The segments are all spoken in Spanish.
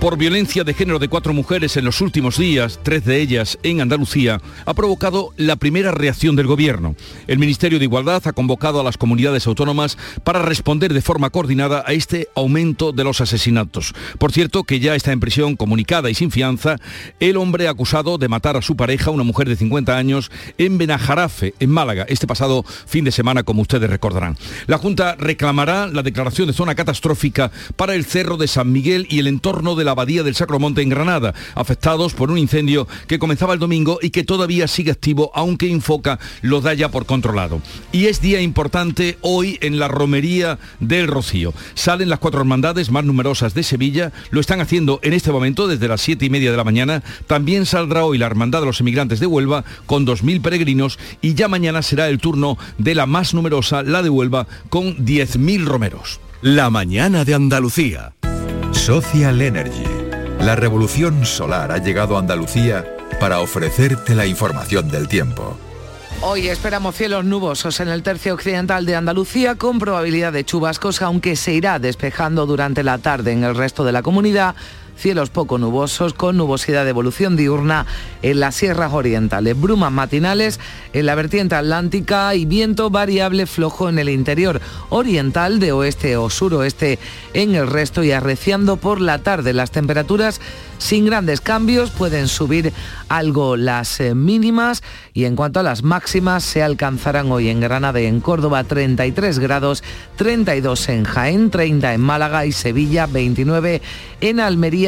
por violencia de género de cuatro mujeres en los últimos días, tres de ellas en Andalucía, ha provocado la primera reacción del Gobierno. El Ministerio de Igualdad ha convocado a las comunidades autónomas para responder de forma coordinada a este aumento de los asesinatos. Por cierto, que ya está en prisión comunicada y sin fianza el hombre acusado de matar a su pareja, una mujer de 50 años, en Benajarafe, en Málaga, este pasado fin de semana, como ustedes recordarán. La Junta reclamará la declaración de zona catastrófica para el Cerro de San Miguel y el entorno de la Abadía del Sacromonte en Granada, afectados por un incendio que comenzaba el domingo y que todavía sigue activo, aunque Infoca lo da ya por controlado. Y es día importante hoy en la romería del Rocío. Salen las cuatro hermandades más numerosas de Sevilla, lo están haciendo en este momento desde las siete y media de la mañana. También saldrá hoy la Hermandad de los Emigrantes de Huelva con 2.000 peregrinos y ya mañana será el turno de la más numerosa, la de Huelva, con 10.000 romeros. La mañana de Andalucía. Social Energy. La revolución solar ha llegado a Andalucía para ofrecerte la información del tiempo. Hoy esperamos cielos nubosos en el tercio occidental de Andalucía con probabilidad de chubascos, aunque se irá despejando durante la tarde en el resto de la comunidad cielos poco nubosos con nubosidad de evolución diurna en las sierras orientales, brumas matinales en la vertiente atlántica y viento variable flojo en el interior oriental de oeste o suroeste en el resto y arreciando por la tarde. Las temperaturas sin grandes cambios, pueden subir algo las eh, mínimas y en cuanto a las máximas se alcanzarán hoy en Granada y en Córdoba 33 grados, 32 en Jaén, 30 en Málaga y Sevilla, 29 en Almería,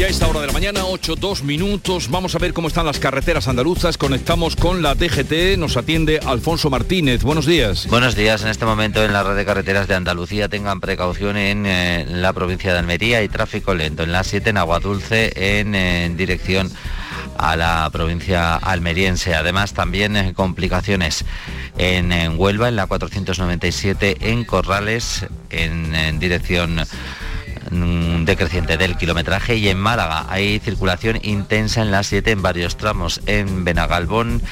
Ya esta hora de la mañana, 8, 2 minutos. Vamos a ver cómo están las carreteras andaluzas. Conectamos con la DGT. Nos atiende Alfonso Martínez. Buenos días. Buenos días. En este momento en la red de carreteras de Andalucía tengan precaución en eh, la provincia de Almería y tráfico lento. En la 7 en Aguadulce en, en dirección a la provincia almeriense. Además también eh, complicaciones en, Huelva, en la 497 en Corrales, en dirección decreciente del kilometraje y en Málaga hay circulación intensa en la 7 en varios tramos en Benagalbón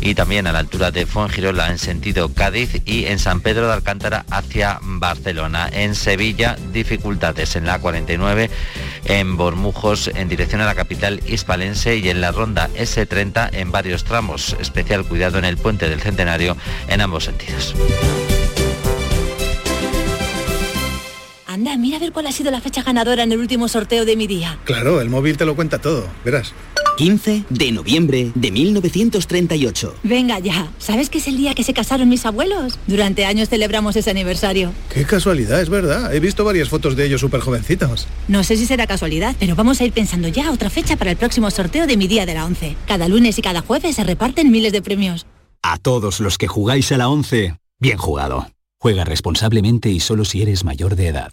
y también a la altura de Fuengirola en sentido Cádiz y en San Pedro de Alcántara hacia Barcelona. En Sevilla dificultades en la 49 en Bormujos en dirección a la capital hispalense y en la ronda S30 en varios tramos. Especial cuidado en el puente del Centenario en ambos sentidos. Anda, mira a ver cuál ha sido la fecha ganadora en el último sorteo de mi día. Claro, el móvil te lo cuenta todo, verás. 15 de noviembre de 1938. Venga ya, ¿sabes que es el día que se casaron mis abuelos? Durante años celebramos ese aniversario. Qué casualidad, es verdad. He visto varias fotos de ellos súper jovencitos. No sé si será casualidad, pero vamos a ir pensando ya otra fecha para el próximo sorteo de mi día de la 11. Cada lunes y cada jueves se reparten miles de premios. A todos los que jugáis a la 11, bien jugado. Juega responsablemente y solo si eres mayor de edad.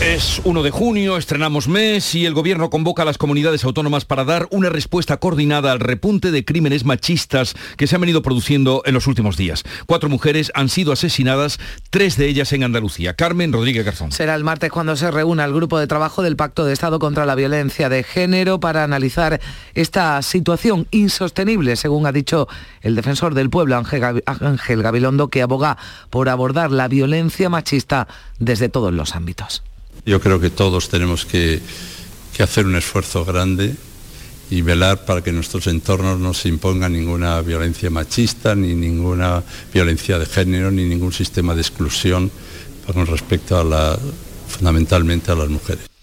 Es 1 de junio, estrenamos mes y el gobierno convoca a las comunidades autónomas para dar una respuesta coordinada al repunte de crímenes machistas que se han venido produciendo en los últimos días. Cuatro mujeres han sido asesinadas, tres de ellas en Andalucía. Carmen Rodríguez Garzón. Será el martes cuando se reúna el grupo de trabajo del Pacto de Estado contra la Violencia de Género para analizar esta situación insostenible, según ha dicho el defensor del pueblo, Ángel Gabilondo, que aboga por abordar la violencia machista desde todos los ámbitos. Yo creo que todos tenemos que, hacer un esfuerzo grande y velar para que nuestros entornos no se imponga ninguna violencia machista, ni ninguna violencia de género, ni ningún sistema de exclusión con respecto a la, fundamentalmente a las mujeres.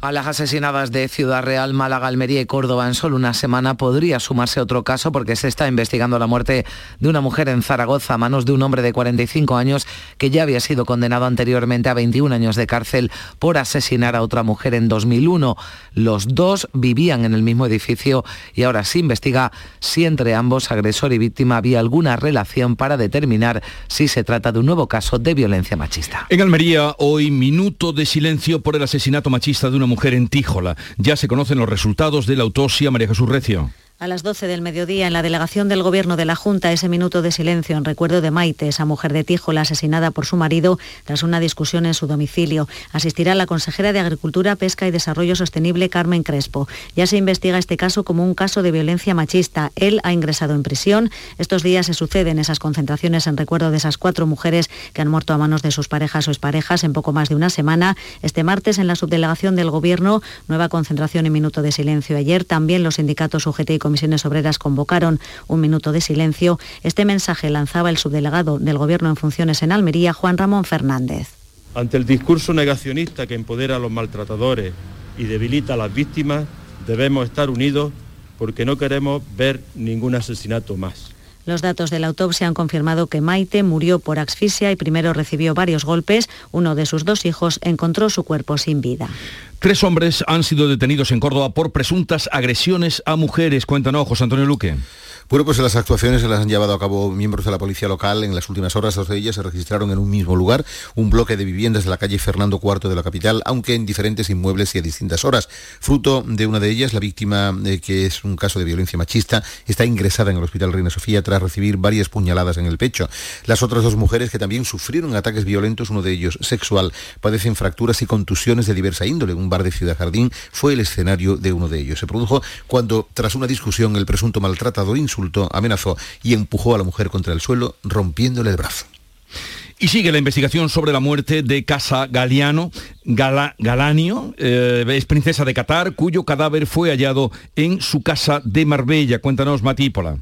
A las asesinadas de Ciudad Real, Málaga, Almería y Córdoba en solo una semana podría sumarse otro caso porque se está investigando la muerte de una mujer en Zaragoza a manos de un hombre de 45 años que ya había sido condenado anteriormente a 21 años de cárcel por asesinar a otra mujer en 2001. Los dos vivían en el mismo edificio y ahora se investiga si entre ambos, agresor y víctima, había alguna relación para determinar si se trata de un nuevo caso de violencia machista. En Almería, hoy minuto de silencio por el asesinato machista de una mujer en Tíjola. Ya se conocen los resultados de la autopsia María Jesús Recio. A las 12 del mediodía, en la delegación del Gobierno de la Junta, ese minuto de silencio en recuerdo de Maite, esa mujer de Tíjola asesinada por su marido tras una discusión en su domicilio. Asistirá la consejera de Agricultura, Pesca y Desarrollo Sostenible, Carmen Crespo. Ya se investiga este caso como un caso de violencia machista. Él ha ingresado en prisión. Estos días se suceden esas concentraciones en recuerdo de esas cuatro mujeres que han muerto a manos de sus parejas o exparejas en poco más de una semana. Este martes, en la subdelegación del Gobierno, nueva concentración en minuto de silencio. Ayer también los sindicatos UGT y comisiones obreras convocaron un minuto de silencio. Este mensaje lanzaba el subdelegado del Gobierno en funciones en Almería, Juan Ramón Fernández. Ante el discurso negacionista que empodera a los maltratadores y debilita a las víctimas, debemos estar unidos porque no queremos ver ningún asesinato más. Los datos de la autopsia han confirmado que Maite murió por asfixia y primero recibió varios golpes. Uno de sus dos hijos encontró su cuerpo sin vida. Tres hombres han sido detenidos en Córdoba por presuntas agresiones a mujeres. Cuéntanos, José Antonio Luque. Bueno, pues las actuaciones se las han llevado a cabo miembros de la policía local. En las últimas horas, dos de ellas se registraron en un mismo lugar, un bloque de viviendas de la calle Fernando IV de la capital, aunque en diferentes inmuebles y a distintas horas. Fruto de una de ellas, la víctima, eh, que es un caso de violencia machista, está ingresada en el Hospital Reina Sofía tras recibir varias puñaladas en el pecho. Las otras dos mujeres que también sufrieron ataques violentos, uno de ellos sexual, padecen fracturas y contusiones de diversa índole. Bar de Ciudad Jardín fue el escenario de uno de ellos. Se produjo cuando, tras una discusión, el presunto maltratador insultó amenazó y empujó a la mujer contra el suelo, rompiéndole el brazo. Y sigue la investigación sobre la muerte de Casa Galiano, Galanio, eh, es princesa de Qatar, cuyo cadáver fue hallado en su casa de Marbella. Cuéntanos, Matípola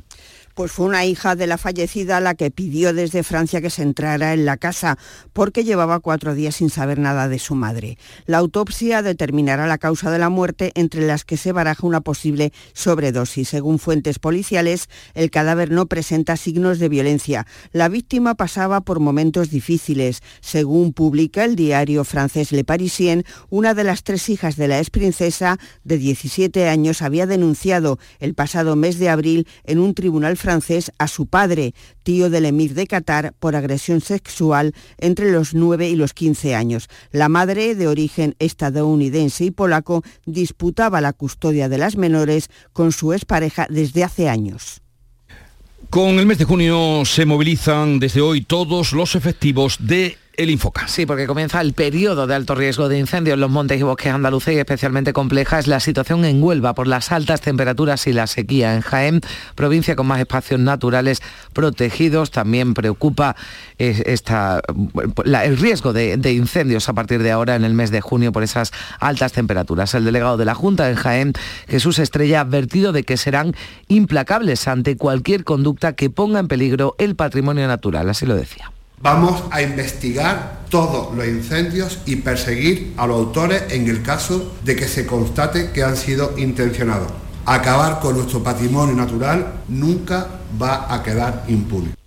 pues fue una hija de la fallecida la que pidió desde Francia que se entrara en la casa porque llevaba cuatro días sin saber nada de su madre. La autopsia determinará la causa de la muerte entre las que se baraja una posible sobredosis. Según fuentes policiales, el cadáver no presenta signos de violencia. La víctima pasaba por momentos difíciles. Según publica el diario francés Le Parisien, una de las tres hijas de la ex princesa de 17 años había denunciado el pasado mes de abril en un tribunal a su padre, tío del emir de Qatar, por agresión sexual entre los 9 y los 15 años. La madre, de origen estadounidense y polaco, disputaba la custodia de las menores con su expareja desde hace años. Con el mes de junio se movilizan desde hoy todos los efectivos de el Infoca. Sí, porque comienza el periodo de alto riesgo de incendio en los montes y bosques andaluces y especialmente compleja es la situación en Huelva por las altas temperaturas y la sequía. En Jaén, provincia con más espacios naturales protegidos, también preocupa eh, esta, el riesgo de, de, incendios a partir de ahora en el mes de junio por esas altas temperaturas. El delegado de la Junta en Jaén, Jesús Estrella, ha advertido de que serán implacables ante cualquier conducta que ponga en peligro el patrimonio natural. Así lo decía. Vamos a investigar todos los incendios y perseguir a los autores en el caso de que se constate que han sido intencionados. Acabar con nuestro patrimonio natural nunca va a quedar impune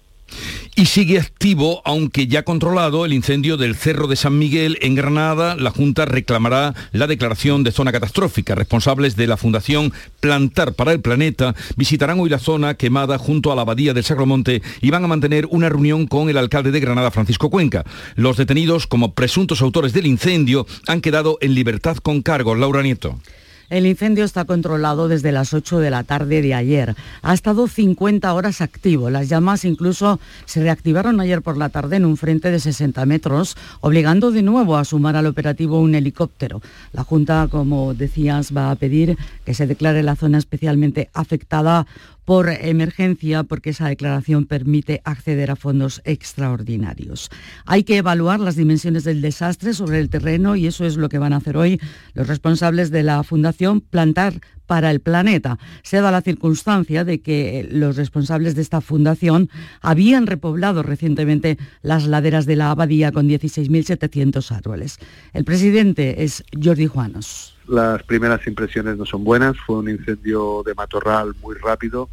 y sigue activo, aunque ya controlado, el incendio del Cerro de San Miguel en Granada. La Junta reclamará la declaración de zona catastrófica. Responsables de la Fundación Plantar para el Planeta visitarán hoy la zona quemada junto a la abadía del Sacromonte y van a mantener una reunión con el alcalde de Granada, Francisco Cuenca. Los detenidos como presuntos autores del incendio han quedado en libertad con cargos. Laura Nieto. El incendio está controlado desde las 8 de la tarde de ayer. Ha estado 50 horas activo. Las llamas incluso se reactivaron ayer por la tarde en un frente de 60 metros, obligando de nuevo a sumar al operativo un helicóptero. La Junta, como decías, va a pedir que se declare la zona especialmente afectada por emergencia porque esa declaración permite acceder a fondos extraordinarios. Hay que evaluar las dimensiones del desastre sobre el terreno y eso es lo que van a hacer hoy los responsables de la Fundación, plantar para el planeta. Se da la circunstancia de que los responsables de esta fundación habían repoblado recientemente las laderas de la abadía con 16.700 árboles. El presidente es Jordi Juanos. Las primeras impresiones no son buenas, fue un incendio de matorral muy rápido.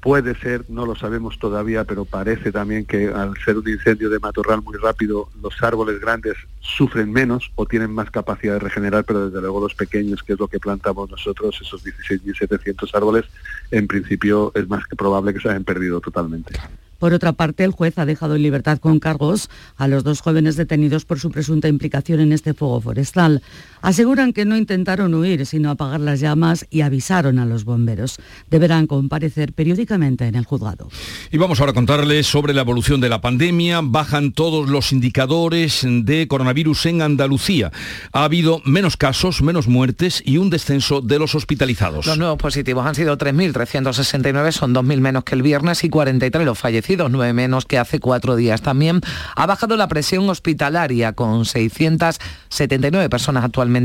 Puede ser, no lo sabemos todavía, pero parece también que al ser un incendio de matorral muy rápido, los árboles grandes sufren menos o tienen más capacidad de regenerar, pero desde luego los pequeños, que es lo que plantamos nosotros, esos 16.700 árboles, en principio es más que probable que se hayan perdido totalmente. Por otra parte, el juez ha dejado en libertad con cargos a los dos jóvenes detenidos por su presunta implicación en este fuego forestal. Aseguran que no intentaron huir, sino apagar las llamas y avisaron a los bomberos. Deberán comparecer periódicamente en el juzgado. Y vamos ahora a contarles sobre la evolución de la pandemia. Bajan todos los indicadores de coronavirus en Andalucía. Ha habido menos casos, menos muertes y un descenso de los hospitalizados. Los nuevos positivos han sido 3.369, son 2.000 menos que el viernes y 43 los fallecidos nueve menos que hace cuatro días. También ha bajado la presión hospitalaria con 679 personas actualmente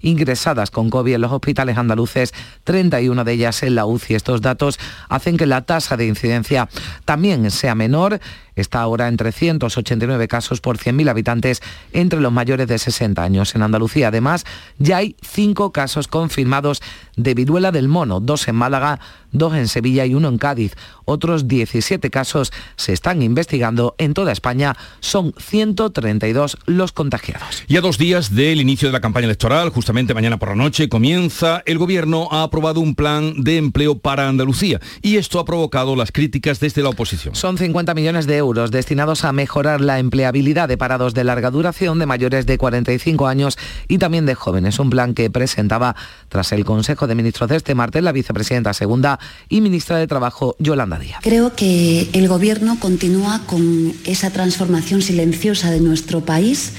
ingresadas con COVID en los hospitales andaluces, 31 de ellas en la UCI. Estos datos hacen que la tasa de incidencia también sea menor está ahora en 389 casos por 100.000 habitantes entre los mayores de 60 años. En Andalucía, además, ya hay cinco casos confirmados de viruela del mono, dos en Málaga, dos en Sevilla y uno en Cádiz. Otros 17 casos se están investigando en toda España. Son 132 los contagiados. Y a dos días del inicio de la campaña electoral, justamente mañana por la noche, comienza, el Gobierno ha aprobado un plan de empleo para Andalucía y esto ha provocado las críticas desde la oposición. Son 50 millones de euros destinados a mejorar la empleabilidad de parados de larga duración de mayores de 45 años y también de jóvenes. Un plan que presentaba tras el Consejo de Ministros de este martes la vicepresidenta segunda y ministra de Trabajo, Yolanda Díaz. Creo que el Gobierno continúa con esa transformación silenciosa de nuestro país,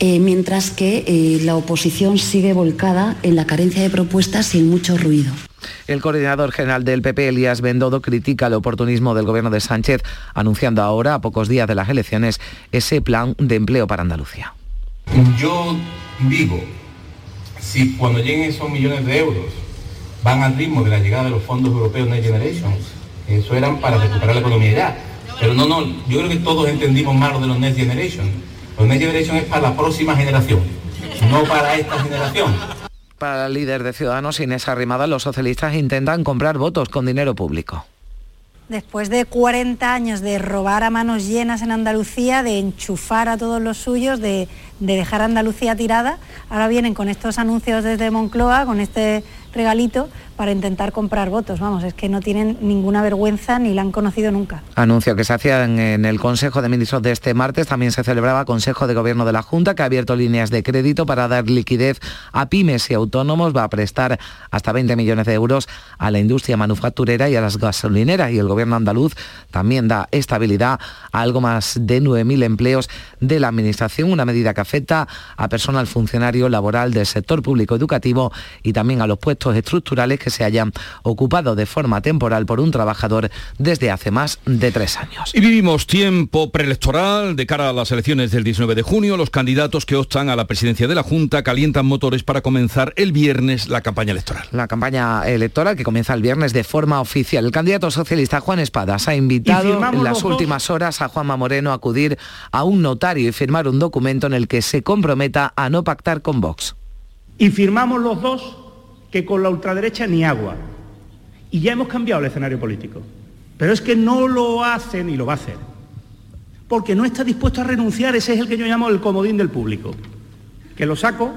eh, mientras que eh, la oposición sigue volcada en la carencia de propuestas y en mucho ruido. El coordinador general del PP, Elías Bendodo, critica el oportunismo del gobierno de Sánchez, anunciando ahora, a pocos días de las elecciones, ese plan de empleo para Andalucía. Yo digo, si cuando lleguen esos millones de euros van al ritmo de la llegada de los fondos europeos Next Generation, eso eran para recuperar la economía ya. Pero no, no, yo creo que todos entendimos mal lo de los Next Generation. Los Next Generation es para la próxima generación, no para esta generación. Para el líder de Ciudadanos, Inés Arrimada, los socialistas intentan comprar votos con dinero público. Después de 40 años de robar a manos llenas en Andalucía, de enchufar a todos los suyos, de, de dejar a Andalucía tirada, ahora vienen con estos anuncios desde Moncloa, con este regalito para intentar comprar votos. Vamos, es que no tienen ninguna vergüenza ni la han conocido nunca. Anuncio que se hacía en, el Consejo de Ministros de este martes. También se celebraba Consejo de Gobierno de la Junta, que ha abierto líneas de crédito para dar liquidez a pymes y autónomos. Va a prestar hasta 20 millones de euros a la industria manufacturera y a las gasolineras. Y el Gobierno andaluz también da estabilidad a algo más de 9.000 empleos de la Administración, una medida que afecta a personal funcionario laboral del sector público educativo y también a los puestos estructurales que se hayan ocupado de forma temporal por un trabajador desde hace más de tres años. Y vivimos tiempo preelectoral de cara a las elecciones del 19 de junio. Los candidatos que optan a la presidencia de la Junta calientan motores para comenzar el viernes la campaña electoral. La campaña electoral que comienza el viernes de forma oficial. El candidato socialista Juan Espadas ha invitado en las últimas horas a Juanma Moreno a acudir a un notario y firmar un documento en el que se comprometa a no pactar con Vox. Y firmamos los dos que con la ultraderecha ni agua. Y ya hemos cambiado el escenario político. Pero es que no lo hace ni lo va a hacer. Porque no está dispuesto a renunciar, ese es el que yo llamo el comodín del público. Que lo saco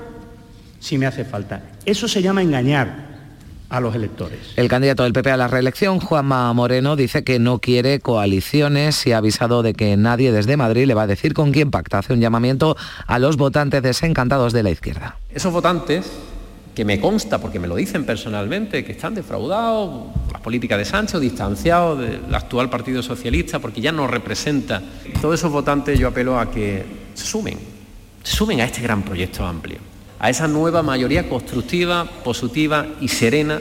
si me hace falta. Eso se llama engañar a los electores. El candidato del PP a la reelección, Juanma Moreno, dice que no quiere coaliciones y ha avisado de que nadie desde Madrid le va a decir con quién pacta. Hace un llamamiento a los votantes desencantados de la izquierda. Esos votantes que me consta, porque me lo dicen personalmente, que están defraudados las políticas de Sánchez, distanciados del actual Partido Socialista, porque ya no representa. Todos esos votantes yo apelo a que sumen, sumen a este gran proyecto amplio, a esa nueva mayoría constructiva, positiva y serena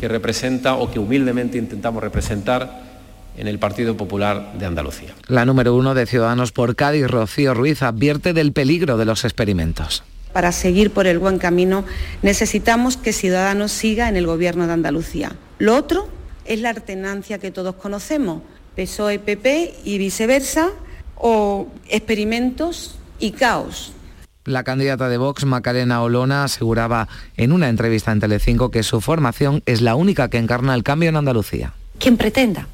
que representa o que humildemente intentamos representar en el Partido Popular de Andalucía. La número uno de Ciudadanos por Cádiz, Rocío Ruiz, advierte del peligro de los experimentos. Para seguir por el buen camino necesitamos que Ciudadanos siga en el Gobierno de Andalucía. Lo otro es la alternancia que todos conocemos, PSOE-PP y viceversa, o experimentos y caos. La candidata de Vox, Macarena Olona, aseguraba en una entrevista en Telecinco que su formación es la única que encarna el cambio en Andalucía. Quien pretenda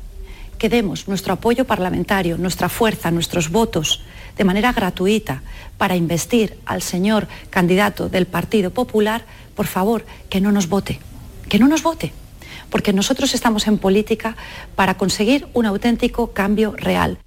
que demos nuestro apoyo parlamentario, nuestra fuerza, nuestros votos de manera gratuita para investir al señor candidato del Partido Popular, por favor, que no nos vote, que no nos vote, porque nosotros estamos en política para conseguir un auténtico cambio real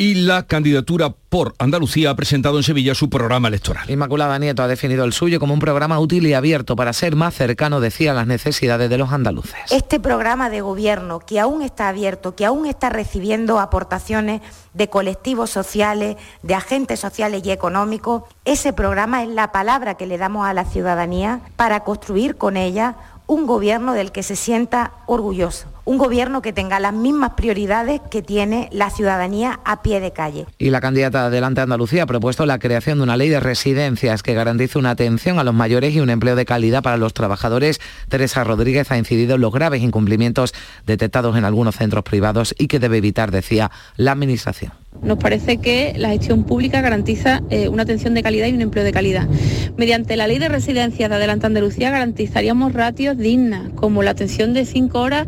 y la candidatura por Andalucía ha presentado en Sevilla su programa electoral. Inmaculada Nieto ha definido el suyo como un programa útil y abierto para ser más cercano, decía, a las necesidades de los andaluces. Este programa de gobierno que aún está abierto, que aún está recibiendo aportaciones de colectivos sociales, de agentes sociales y económicos, ese programa es la palabra que le damos a la ciudadanía para construir con ella un gobierno del que se sienta orgulloso un gobierno que tenga las mismas prioridades que tiene la ciudadanía a pie de calle. Y la candidata Adelante Andalucía ha propuesto la creación de una ley de residencias que garantice una atención a los mayores y un empleo de calidad para los trabajadores. Teresa Rodríguez ha incidido en los graves incumplimientos detectados en algunos centros privados y que debe evitar, decía, la Administración. Nos parece que la gestión pública garantiza eh, una atención de calidad y un empleo de calidad. Mediante la ley de residencias de Adelante Andalucía garantizaríamos ratios dignas, como la atención de cinco horas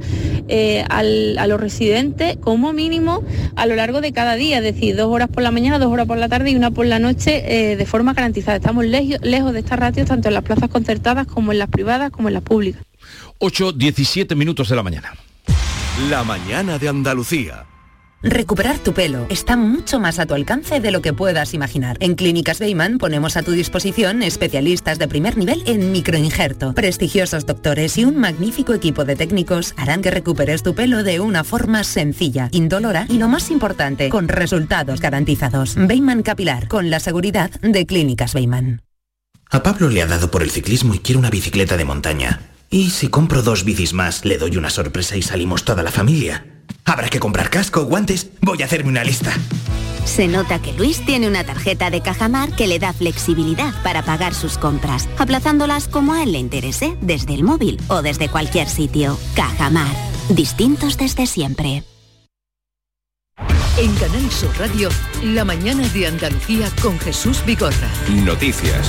eh, a los residentes como mínimo a lo largo de cada día, es decir, dos horas por la mañana, dos horas por la tarde y una por la noche eh, de forma garantizada. Estamos lejos de estas ratios tanto en las plazas concertadas como en las privadas como en las públicas. 8, 17 minutos de la mañana. La mañana de Andalucía. Recuperar tu pelo está mucho más a tu alcance de lo que puedas imaginar. En Clínicas Beyman ponemos a tu disposición especialistas de primer nivel en microinjerto. Prestigiosos doctores y un magnífico equipo de técnicos harán que recuperes tu pelo de una forma sencilla, indolora y lo más importante, con resultados garantizados. Beyman Capilar, con la seguridad de Clínicas Beyman. A Pablo le ha dado por el ciclismo y quiere una bicicleta de montaña. ¿Y si compro dos bicis más, le doy una sorpresa y salimos toda la familia? Habrá que comprar casco, guantes. Voy a hacerme una lista. Se nota que Luis tiene una tarjeta de Cajamar que le da flexibilidad para pagar sus compras, aplazándolas como a él le interese, desde el móvil o desde cualquier sitio. Cajamar. Distintos desde siempre. En Canal Sur Radio, la mañana de Andalucía con Jesús Bigorra. Noticias.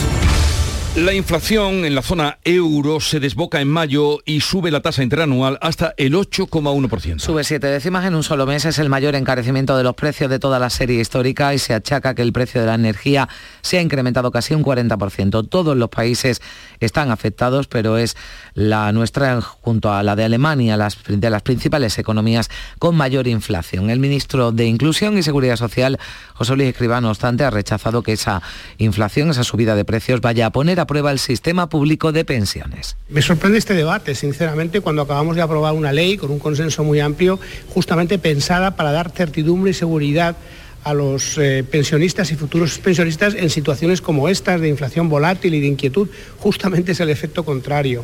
La inflación en la zona euro se desboca en mayo y sube la tasa interanual hasta el 8,1%. Sube siete décimas en un solo mes, es el mayor encarecimiento de los precios de toda la serie histórica y se achaca que el precio de la energía se ha incrementado casi un 40%. Todos los países están afectados, pero es la nuestra junto a la de Alemania, las, de las principales economías con mayor inflación. El ministro de Inclusión y Seguridad Social, José Luis Escribano, obstante, ha rechazado que esa inflación, esa subida de precios vaya a poner a prueba el sistema público de pensiones. Me sorprende este debate, sinceramente, cuando acabamos de aprobar una ley con un consenso muy amplio, justamente pensada para dar certidumbre y seguridad a los eh, pensionistas y futuros pensionistas en situaciones como estas de inflación volátil y de inquietud. Justamente es el efecto contrario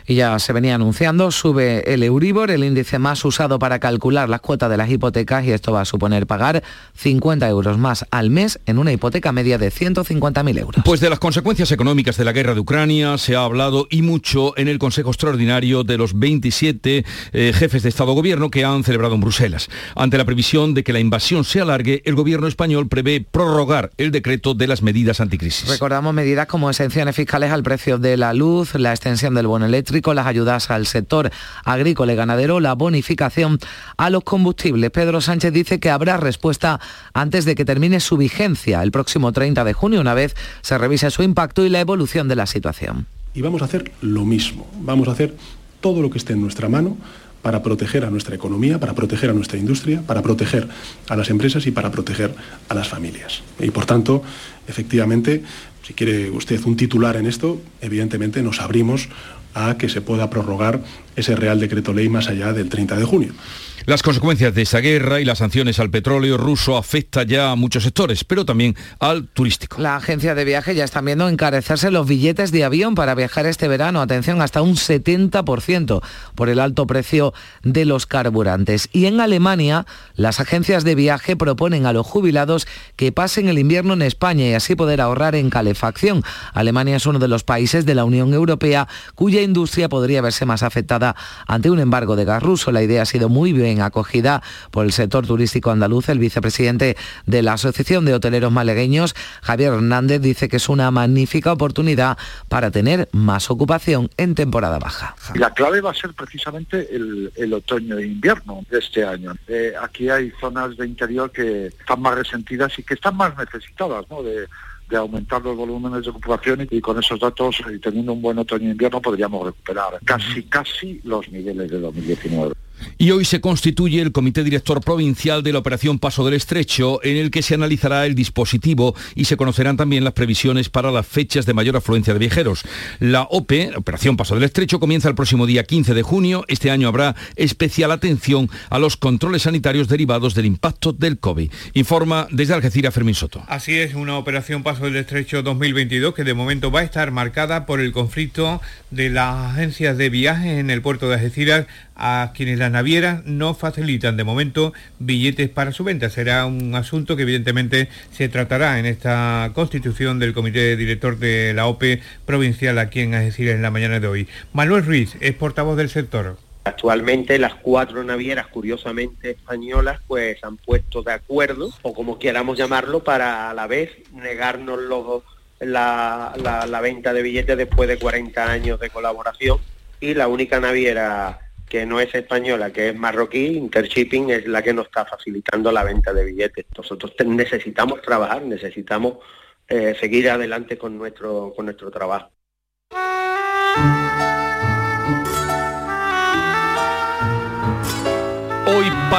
y ya se venía anunciando, sube el Euribor, el índice más usado para calcular las cuotas de las hipotecas y esto va a suponer pagar 50 euros más al mes en una hipoteca media de 150.000 euros. Pues de las consecuencias económicas de la guerra de Ucrania se ha hablado y mucho en el Consejo Extraordinario de los 27 eh, jefes de Estado-Gobierno que han celebrado en Bruselas. Ante la previsión de que la invasión se alargue, el gobierno español prevé prorrogar el decreto de las medidas anticrisis. Recordamos medidas como exenciones fiscales al precio de la luz, la extensión del bono eléctrico, las ayudas al sector agrícola y ganadero, la bonificación a los combustibles. Pedro Sánchez dice que habrá respuesta antes de que termine su vigencia el próximo 30 de junio, una vez se revise su impacto y la evolución de la situación. Y vamos a hacer lo mismo, vamos a hacer todo lo que esté en nuestra mano para proteger a nuestra economía, para proteger a nuestra industria, para proteger a las empresas y para proteger a las familias. Y por tanto, efectivamente, si quiere usted un titular en esto, evidentemente nos abrimos a que se pueda prorrogar ese Real Decreto Ley más allá del 30 de junio. Las consecuencias de esa guerra y las sanciones al petróleo ruso afecta ya a muchos sectores, pero también al turístico. La agencia de viaje ya está viendo encarecerse los billetes de avión para viajar este verano. Atención, hasta un 70% por el alto precio de los carburantes. Y en Alemania, las agencias de viaje proponen a los jubilados que pasen el invierno en España y así poder ahorrar en calefacción. Alemania es uno de los países de la Unión Europea cuya industria podría verse más afectada ante un embargo de gas ruso. La idea ha sido muy bien acogida por el sector turístico andaluz. El vicepresidente de la Asociación de Hoteleros Malegueños, Javier Hernández, dice que es una magnífica oportunidad para tener más ocupación en temporada baja. La clave va a ser precisamente el, otoño e invierno de este año. Eh, aquí hay zonas de interior que están más resentidas y que están más necesitadas de, de aumentar los volúmenes de ocupación y con esos datos, y teniendo un buen otoño e invierno, podríamos recuperar casi, casi los niveles de 2019. Y hoy se constituye el Comité Director Provincial de la Operación Paso del Estrecho, en el que se analizará el dispositivo y se conocerán también las previsiones para las fechas de mayor afluencia de viajeros. La OPE, Operación Paso del Estrecho, comienza el próximo día 15 de junio. Este año habrá especial atención a los controles sanitarios derivados del impacto del COVID. Informa desde Algeciras Fermín Soto. Así es, una Operación Paso del Estrecho 2022 que de momento va a estar marcada por el conflicto de las agencias de viajes en el puerto de Algeciras a quienes las navieras no facilitan de momento billetes para su venta. Será un asunto que evidentemente se tratará en esta constitución del comité director de la OPE provincial aquí en Algeciras en la mañana de hoy. Manuel Ruiz es portavoz del sector. Actualmente las cuatro navieras, curiosamente españolas, pues han puesto de acuerdo, o como queramos llamarlo, para a la vez negarnos los, la, venta de billetes después de 40 años de colaboración. Y la única naviera que no es española, que es marroquí, Intershipping es la que nos está facilitando la venta de billetes. Nosotros necesitamos trabajar, necesitamos eh, seguir adelante con nuestro, con nuestro trabajo.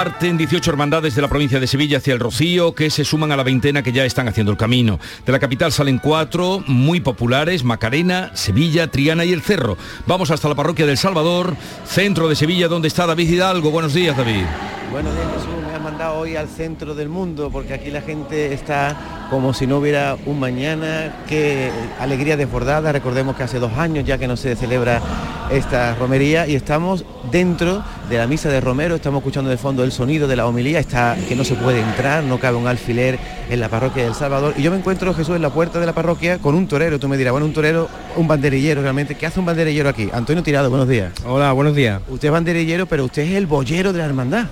Parten 18 hermandades de la provincia de Sevilla hacia el Rocío, que se suman a la veintena que ya están haciendo el camino. De la capital salen cuatro muy populares, Macarena, Sevilla, Triana y El Cerro. Vamos hasta la parroquia del Salvador, centro de Sevilla, donde está David Hidalgo. Buenos días, David. Buenos días. Hoy al centro del mundo, porque aquí la gente está como si no hubiera un mañana. Qué alegría desbordada. Recordemos que hace dos años ya que no se celebra esta romería y estamos dentro de la misa de Romero, estamos escuchando de fondo el sonido de la homilía, está que no se puede entrar, no cabe un alfiler en la parroquia del Salvador. Y yo me encuentro, Jesús, en la puerta de la parroquia con un torero. Tú me dirás, bueno, un torero, un banderillero realmente. ¿Qué hace un banderillero aquí? Antonio Tirado, buenos días. Hola, buenos días. Usted es banderillero, pero usted es el boyero de la hermandad.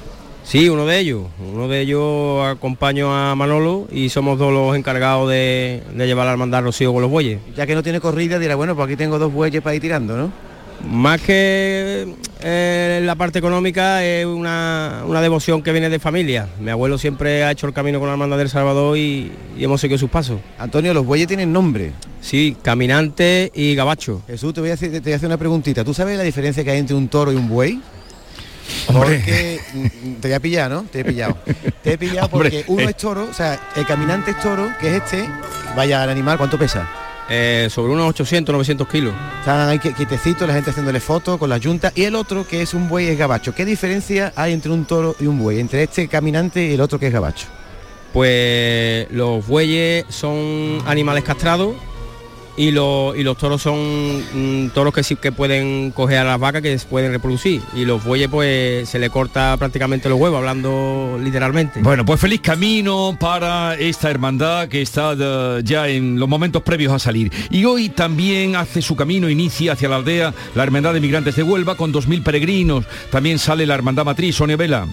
Sí, uno de ellos. Uno de ellos acompaño a Manolo y somos dos los encargados de, llevar la hermandad Rocío con los bueyes. Ya que no tiene corrida, dirá, bueno, pues aquí tengo dos bueyes para ir tirando, ¿no? Más que eh, la parte económica es una, devoción que viene de familia. Mi abuelo siempre ha hecho el camino con la hermandad del Salvador y, hemos seguido sus pasos. Antonio, los bueyes tienen nombre. Sí, caminante y gabacho. Jesús, te voy, a hacer, te voy a hacer una preguntita. ¿Tú sabes la diferencia que hay entre un toro y un buey? Porque mm, te voy a pillar, ¿no? Te he pillado. Te he pillado porque uno es toro, o sea, el caminante es toro, que es este, vaya al animal, ¿cuánto pesa? Eh, sobre unos 800, 900 kilos. Están ahí quitecitos, la gente haciéndole fotos con la yunta. Y el otro, que es un buey, es gabacho. ¿Qué diferencia hay entre un toro y un buey? Entre este caminante y el otro que es gabacho. Pues los bueyes son animales castrados y, los toros son mm, toros que sí que pueden coger a las vacas que pueden reproducir. Y los bueyes pues se le corta prácticamente los huevos hablando literalmente. Bueno pues feliz camino para esta hermandad que está eh, ya en los momentos previos a salir. Y hoy también hace su camino inicia hacia la aldea la hermandad de migrantes de Huelva con 2.000 peregrinos. También sale la hermandad matriz Sonia Vela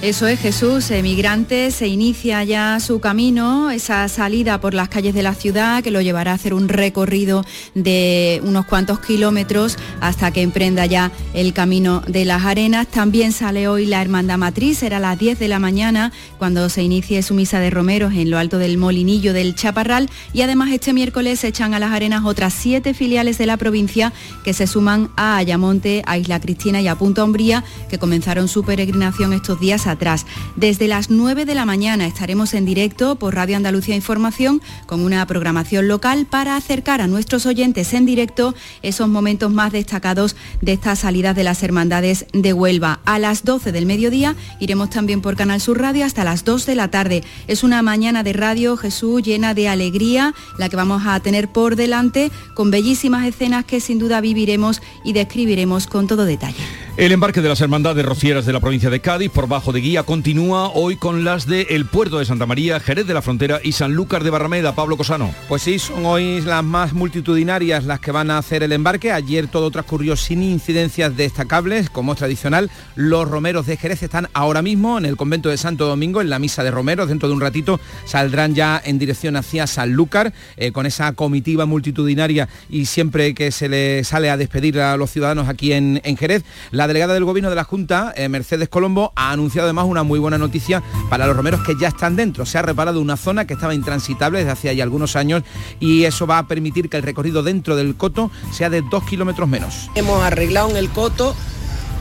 eso es Jesús, emigrante, se inicia ya su camino, esa salida por las calles de la ciudad que lo llevará a hacer un recorrido de unos cuantos kilómetros hasta que emprenda ya el camino de las arenas. También sale hoy la Hermandad Matriz, será a las 10 de la mañana cuando se inicie su misa de romeros en lo alto del molinillo del Chaparral y además este miércoles se echan a las arenas otras siete filiales de la provincia que se suman a Ayamonte, a Isla Cristina y a Punta Umbría que comenzaron su peregrinación estos días atrás. Desde las 9 de la mañana estaremos en directo por Radio Andalucía Información con una programación local para acercar a nuestros oyentes en directo esos momentos más destacados de estas salidas de las hermandades de Huelva. A las 12 del mediodía iremos también por Canal Sur Radio hasta las 2 de la tarde. Es una mañana de radio, Jesús, llena de alegría, la que vamos a tener por delante, con bellísimas escenas que sin duda viviremos y describiremos con todo detalle. El embarque de las hermandades rocieras de la provincia de Cádiz por bajo de guía continúa hoy con las de El Puerto de Santa María, Jerez de la Frontera y Sanlúcar de Barrameda. Pablo Cosano. Pues sí, son hoy las más multitudinarias las que van a hacer el embarque. Ayer todo transcurrió sin incidencias destacables, como es tradicional. Los romeros de Jerez están ahora mismo en el convento de Santo Domingo, en la misa de romeros. Dentro de un ratito saldrán ya en dirección hacia Sanlúcar, eh, con esa comitiva multitudinaria y siempre que se le sale a despedir a los ciudadanos aquí en, en Jerez. La delegada del Gobierno de la Junta, eh, Mercedes Colombo, ha anunciado además una muy buena noticia para los romeros que ya están dentro. Se ha reparado una zona que estaba intransitable desde hace ya algunos años y eso va a permitir que el recorrido dentro del coto sea de dos kilómetros menos. Hemos arreglado en el coto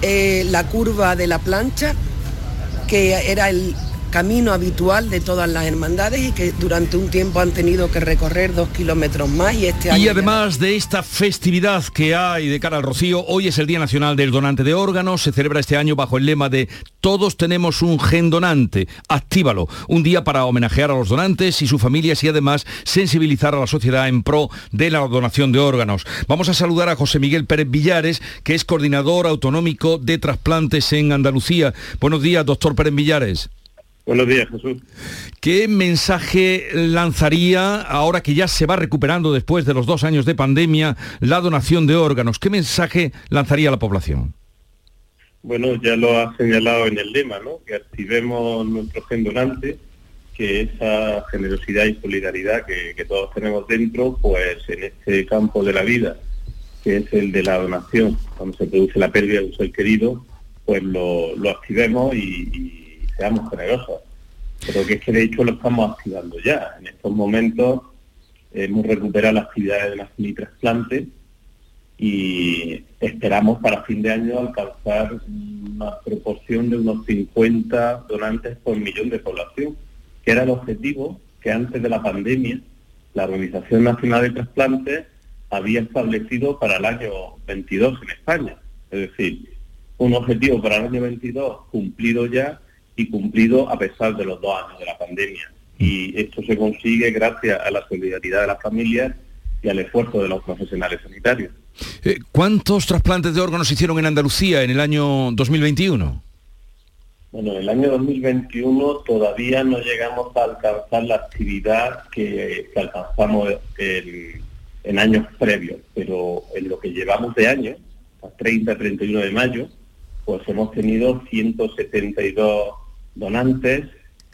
eh, la curva de la plancha, que era el camino habitual de todas las hermandades y que durante un tiempo han tenido que recorrer dos kilómetros más y este año... Y además de esta festividad que hay de cara al Rocío, hoy es el Día Nacional del Donante de Órganos, se celebra este año bajo el lema de Todos tenemos un gen donante, actívalo, un día para homenajear a los donantes y sus familias y además sensibilizar a la sociedad en pro de la donación de órganos. Vamos a saludar a José Miguel Pérez Villares, que es coordinador autonómico de trasplantes en Andalucía. Buenos días, doctor Pérez Villares. Buenos días, Jesús. ¿Qué mensaje lanzaría, ahora que ya se va recuperando después de los dos años de pandemia, la donación de órganos? ¿Qué mensaje lanzaría a la población? Bueno, ya lo ha señalado en el lema, ¿no? Que activemos nuestro gen donante, que esa generosidad y solidaridad que, que todos tenemos dentro, pues en este campo de la vida, que es el de la donación, cuando se produce la pérdida de un ser querido, pues lo, lo activemos y, y seamos generosos. Pero que es que de hecho lo estamos activando ya. En estos momentos hemos recuperado las actividades de la y trasplante y esperamos para fin de año alcanzar una proporción de unos 50 donantes por millón de población, que era el objetivo que antes de la pandemia la Organización Nacional de Trasplantes había establecido para el año 22 en España. Es decir, un objetivo para el año 22 cumplido ya y cumplido a pesar de los dos años de la pandemia. Y esto se consigue gracias a la solidaridad de las familias y al esfuerzo de los profesionales sanitarios. Eh, ¿Cuántos trasplantes de órganos se hicieron en Andalucía en el año 2021? Bueno, en el año 2021 todavía no llegamos a alcanzar la actividad que, que alcanzamos en, en, años previos, pero en lo que llevamos de año, hasta 30-31 de mayo, pues hemos tenido 172 donantes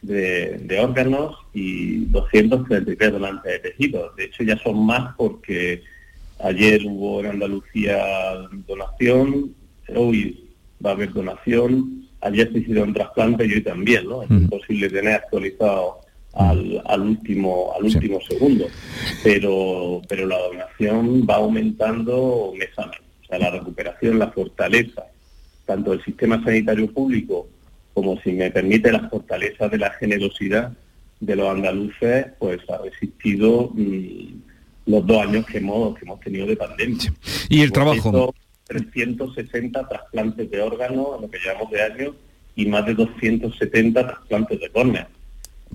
de, órganos y 233 donantes de tejidos. De hecho, ya son más porque ayer hubo en Andalucía donación, hoy va a haber donación, ayer se hicieron trasplantes y hoy también, ¿no? Es imposible tener actualizado al, último al último segundo, pero pero la donación va aumentando mes a mes. O sea, la recuperación, la fortaleza, tanto del sistema sanitario público como si me permite la fortaleza de la generosidad de los andaluces, pues ha resistido mm, los dos años que hemos, que hemos tenido de pandemia. Y el trabajo. 360 trasplantes de órganos lo que llevamos de año y más de 270 trasplantes de córnea.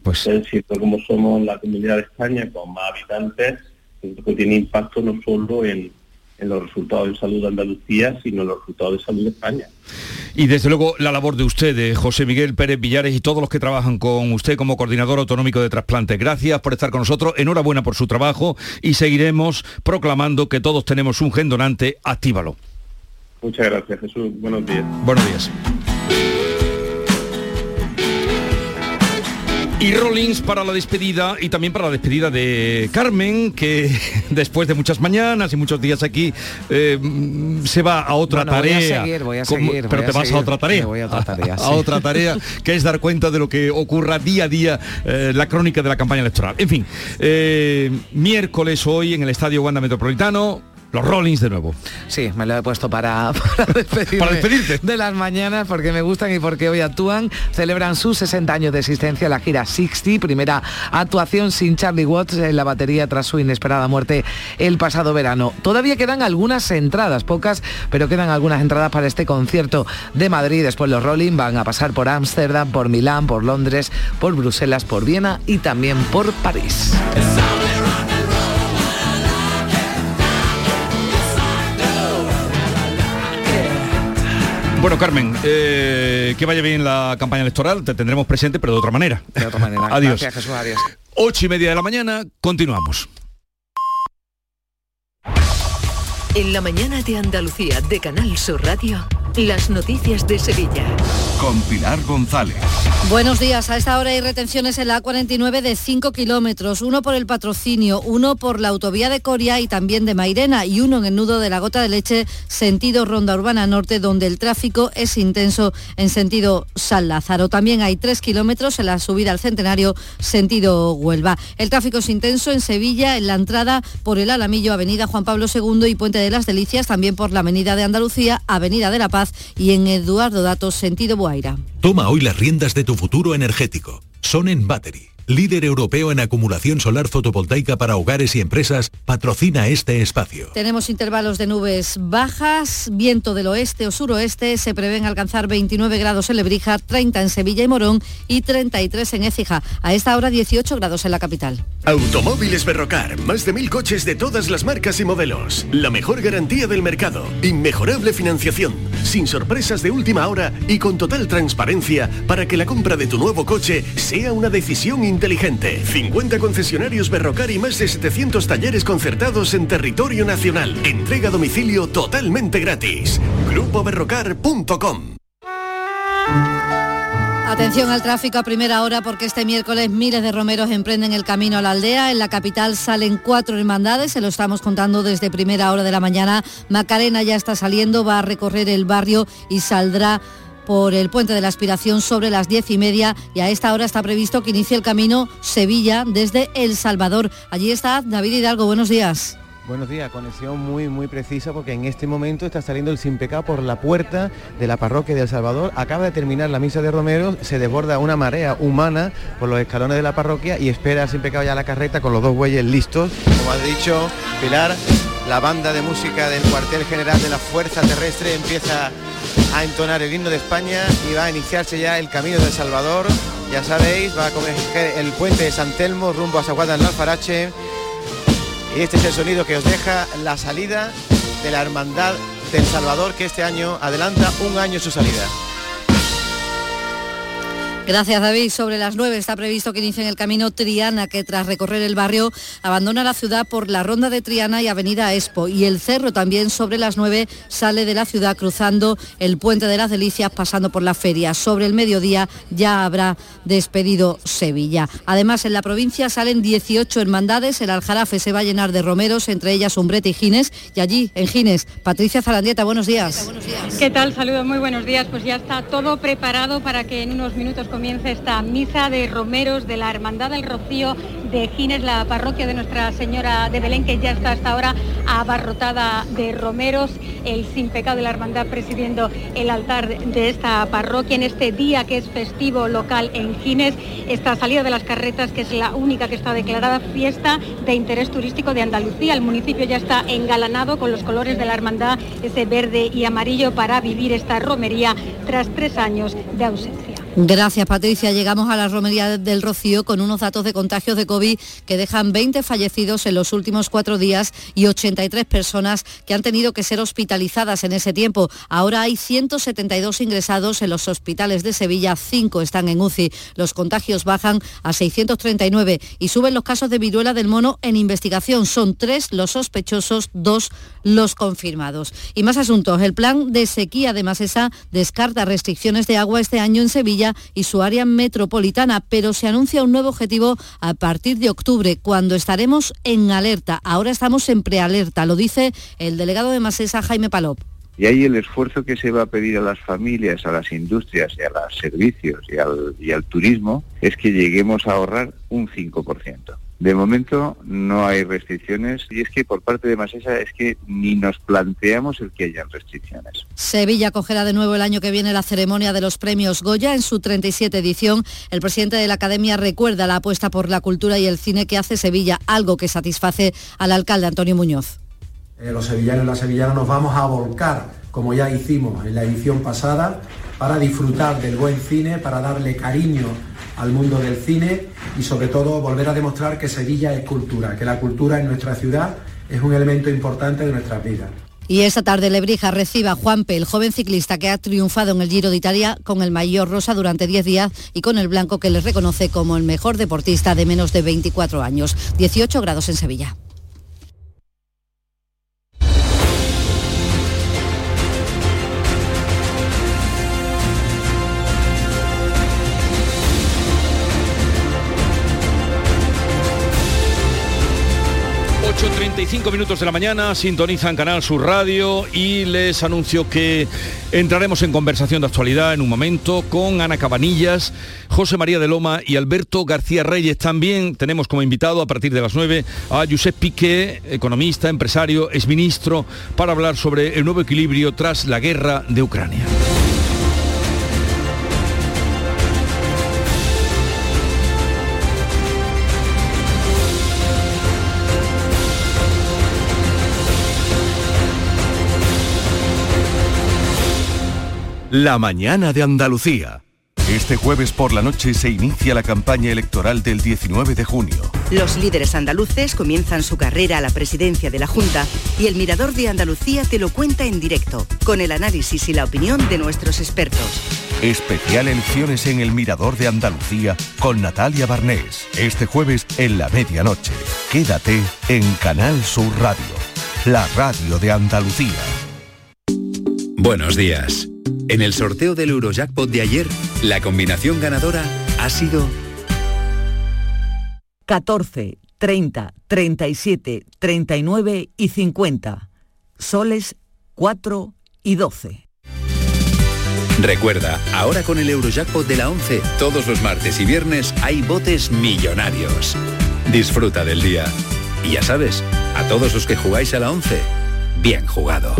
Pues Entonces, como somos la comunidad de España con más habitantes, que tiene impacto no solo en, en los resultados de salud de Andalucía, sino en los resultados de salud de España. Y desde luego la labor de ustedes, José Miguel Pérez Villares y todos los que trabajan con usted como coordinador autonómico de trasplantes. Gracias por estar con nosotros, enhorabuena por su trabajo y seguiremos proclamando que todos tenemos un gen donante, actívalo. Muchas gracias Jesús, buenos días. Buenos días. Y Rollins para la despedida y también para la despedida de Carmen, que después de muchas mañanas y muchos días aquí eh, se va a otra tarea. Voy a seguir, voy a seguir. pero te vas a otra tarea. voy a otra tarea. a otra tarea, que es dar cuenta de lo que ocurra día a día, eh, la crónica de la campaña electoral. En fin, eh, miércoles hoy en el Estadio Wanda Metropolitano, Los Rollins de nuevo. Sí, me lo he puesto para, para, despedirte de las mañanas porque me gustan y porque hoy actúan. Celebran sus 60 años de existencia la gira 60, primera actuación sin Charlie Watts en la batería tras su inesperada muerte el pasado verano. Todavía quedan algunas entradas, pocas, pero quedan algunas entradas para este concierto de Madrid. Después los Rolling van a pasar por Ámsterdam, por Milán, por Londres, por Bruselas, por Viena y también por París. Bueno, Carmen, eh, que vaya bien la campaña electoral, te tendremos presente, pero de otra manera. De otra manera. adiós. Gracias, Jesús, adiós. Ocho y media de la mañana, continuamos. En la mañana de Andalucía de Canal Sur Radio, las noticias de Sevilla. Con Pilar González. Buenos días. A esta hora hay retenciones en la A49 de 5 kilómetros, uno por el patrocinio, uno por la autovía de Coria y también de Mairena y uno en el nudo de la Gota de Leche, sentido Ronda Urbana Norte, donde el tráfico es intenso en sentido San Lázaro. También hay 3 kilómetros en la subida al Centenario, sentido Huelva. El tráfico es intenso en Sevilla, en la entrada por el Alamillo, Avenida Juan Pablo II y Puente de las Delicias, también por la Avenida de Andalucía, Avenida de la Paz y en Eduardo Datos, sentido Buaira. Toma hoy las riendas de tu futuro energético. Son en Battery. Líder europeo en acumulación solar fotovoltaica para hogares y empresas, patrocina este espacio. Tenemos intervalos de nubes bajas, viento del oeste o suroeste, se prevén alcanzar 29 grados en Lebrija, 30 en Sevilla y Morón y 33 en Écija. A esta hora 18 grados en la capital. Automóviles Berrocar, más de mil coches de todas las marcas y modelos. La mejor garantía del mercado, inmejorable financiación, sin sorpresas de última hora y con total transparencia para que la compra de tu nuevo coche sea una decisión inteligente. 50 concesionarios Berrocar y más de 700 talleres concertados en territorio nacional. Entrega a domicilio totalmente gratis. GrupoBerrocar.com Atención al tráfico a primera hora porque este miércoles miles de romeros emprenden el camino a la aldea. En la capital salen cuatro hermandades, se lo estamos contando desde primera hora de la mañana. Macarena ya está saliendo, va a recorrer el barrio y saldrá por el puente de la aspiración sobre las diez y media y a esta hora está previsto que inicie el camino Sevilla desde El Salvador. Allí está David Hidalgo, buenos días. Buenos días, conexión muy muy precisa porque en este momento está saliendo el sin por la puerta de la parroquia de El Salvador. Acaba de terminar la misa de Romero, se desborda una marea humana por los escalones de la parroquia y espera sin pecado ya la carreta con los dos bueyes listos. Como has dicho, Pilar, la banda de música del cuartel general de la Fuerza Terrestre empieza a entonar el himno de España y va a iniciarse ya el camino de Salvador. Ya sabéis, va a coger el puente de San Telmo rumbo a Saguada en Alfarache. Y este es el sonido que os deja la salida de la Hermandad del Salvador, que este año adelanta un año su salida. Gracias David. Sobre las 9 está previsto que inicien el camino Triana, que tras recorrer el barrio abandona la ciudad por la ronda de Triana y Avenida Expo. Y el cerro también sobre las 9 sale de la ciudad cruzando el puente de las Delicias pasando por la feria. Sobre el mediodía ya habrá despedido Sevilla. Además en la provincia salen 18 hermandades. El Aljarafe se va a llenar de romeros, entre ellas Umbrete y Gines. Y allí en Gines, Patricia Zarandieta, buenos días. ¿Qué tal? Saludos, muy buenos días. Pues ya está todo preparado para que en unos minutos comience esta misa de romeros de la Hermandad del Rocío de Gines, la parroquia de Nuestra Señora de Belén, que ya está hasta ahora abarrotada de romeros, el sin pecado de la Hermandad presidiendo el altar de esta parroquia en este día que es festivo local en Gines, esta salida de las carretas que es la única que está declarada fiesta de interés turístico de Andalucía. El municipio ya está engalanado con los colores de la Hermandad, ese verde y amarillo para vivir esta romería tras tres años de ausencia. Gracias Patricia. Llegamos a la romería del Rocío con unos datos de contagios de COVID que dejan 20 fallecidos en los últimos cuatro días y 83 personas que han tenido que ser hospitalizadas en ese tiempo. Ahora hay 172 ingresados en los hospitales de Sevilla, 5 están en UCI. Los contagios bajan a 639 y suben los casos de viruela del mono en investigación. Son tres los sospechosos, dos los confirmados. Y más asuntos. El plan de sequía de Masesa descarta restricciones de agua este año en Sevilla y su área metropolitana, pero se anuncia un nuevo objetivo a partir de octubre, cuando estaremos en alerta. Ahora estamos en prealerta, lo dice el delegado de Masesa, Jaime Palop. Y ahí el esfuerzo que se va a pedir a las familias, a las industrias y a los servicios y al, y al turismo es que lleguemos a ahorrar un 5%. De momento no hay restricciones y es que por parte de Masesa es que ni nos planteamos el que hayan restricciones. Sevilla acogerá de nuevo el año que viene la ceremonia de los premios Goya en su 37 edición. El presidente de la Academia recuerda la apuesta por la cultura y el cine que hace Sevilla, algo que satisface al alcalde Antonio Muñoz. Eh, los sevillanos y las sevillanas nos vamos a volcar, como ya hicimos en la edición pasada, para disfrutar del buen cine, para darle cariño al mundo del cine y sobre todo volver a demostrar que Sevilla es cultura, que la cultura en nuestra ciudad es un elemento importante de nuestras vidas. Y esta tarde Lebrija recibe a Juanpe, el joven ciclista que ha triunfado en el Giro de Italia con el mayor rosa durante 10 días y con el blanco que le reconoce como el mejor deportista de menos de 24 años. 18 grados en Sevilla. Cinco minutos de la mañana, sintonizan Canal Sur Radio y les anuncio que entraremos en conversación de actualidad en un momento con Ana Cabanillas, José María de Loma y Alberto García Reyes. También tenemos como invitado a partir de las 9 a Josep Piqué, economista, empresario, exministro, para hablar sobre el nuevo equilibrio tras la guerra de Ucrania. La mañana de Andalucía. Este jueves por la noche se inicia la campaña electoral del 19 de junio. Los líderes andaluces comienzan su carrera a la presidencia de la Junta y el Mirador de Andalucía te lo cuenta en directo, con el análisis y la opinión de nuestros expertos. Especial elecciones en el Mirador de Andalucía con Natalia Barnés. Este jueves en la medianoche. Quédate en Canal Sur Radio, la radio de Andalucía. Buenos días. En el sorteo del Eurojackpot de ayer, la combinación ganadora ha sido 14, 30, 37, 39 y 50. Soles 4 y 12. Recuerda, ahora con el Eurojackpot de la 11, todos los martes y viernes hay botes millonarios. Disfruta del día. Y ya sabes, a todos los que jugáis a la 11, bien jugado.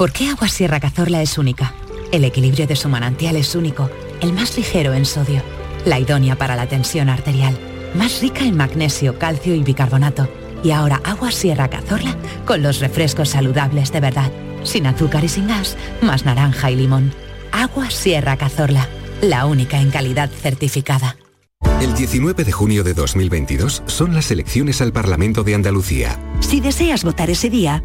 ¿Por qué Agua Sierra Cazorla es única? El equilibrio de su manantial es único, el más ligero en sodio, la idónea para la tensión arterial, más rica en magnesio, calcio y bicarbonato. Y ahora Agua Sierra Cazorla con los refrescos saludables de verdad, sin azúcar y sin gas, más naranja y limón. Agua Sierra Cazorla, la única en calidad certificada. El 19 de junio de 2022 son las elecciones al Parlamento de Andalucía. Si deseas votar ese día,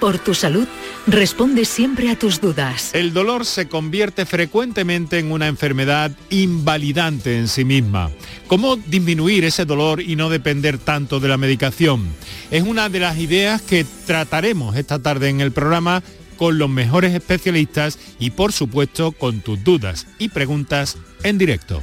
por tu salud, responde siempre a tus dudas. El dolor se convierte frecuentemente en una enfermedad invalidante en sí misma. ¿Cómo disminuir ese dolor y no depender tanto de la medicación? Es una de las ideas que trataremos esta tarde en el programa con los mejores especialistas y por supuesto con tus dudas y preguntas en directo.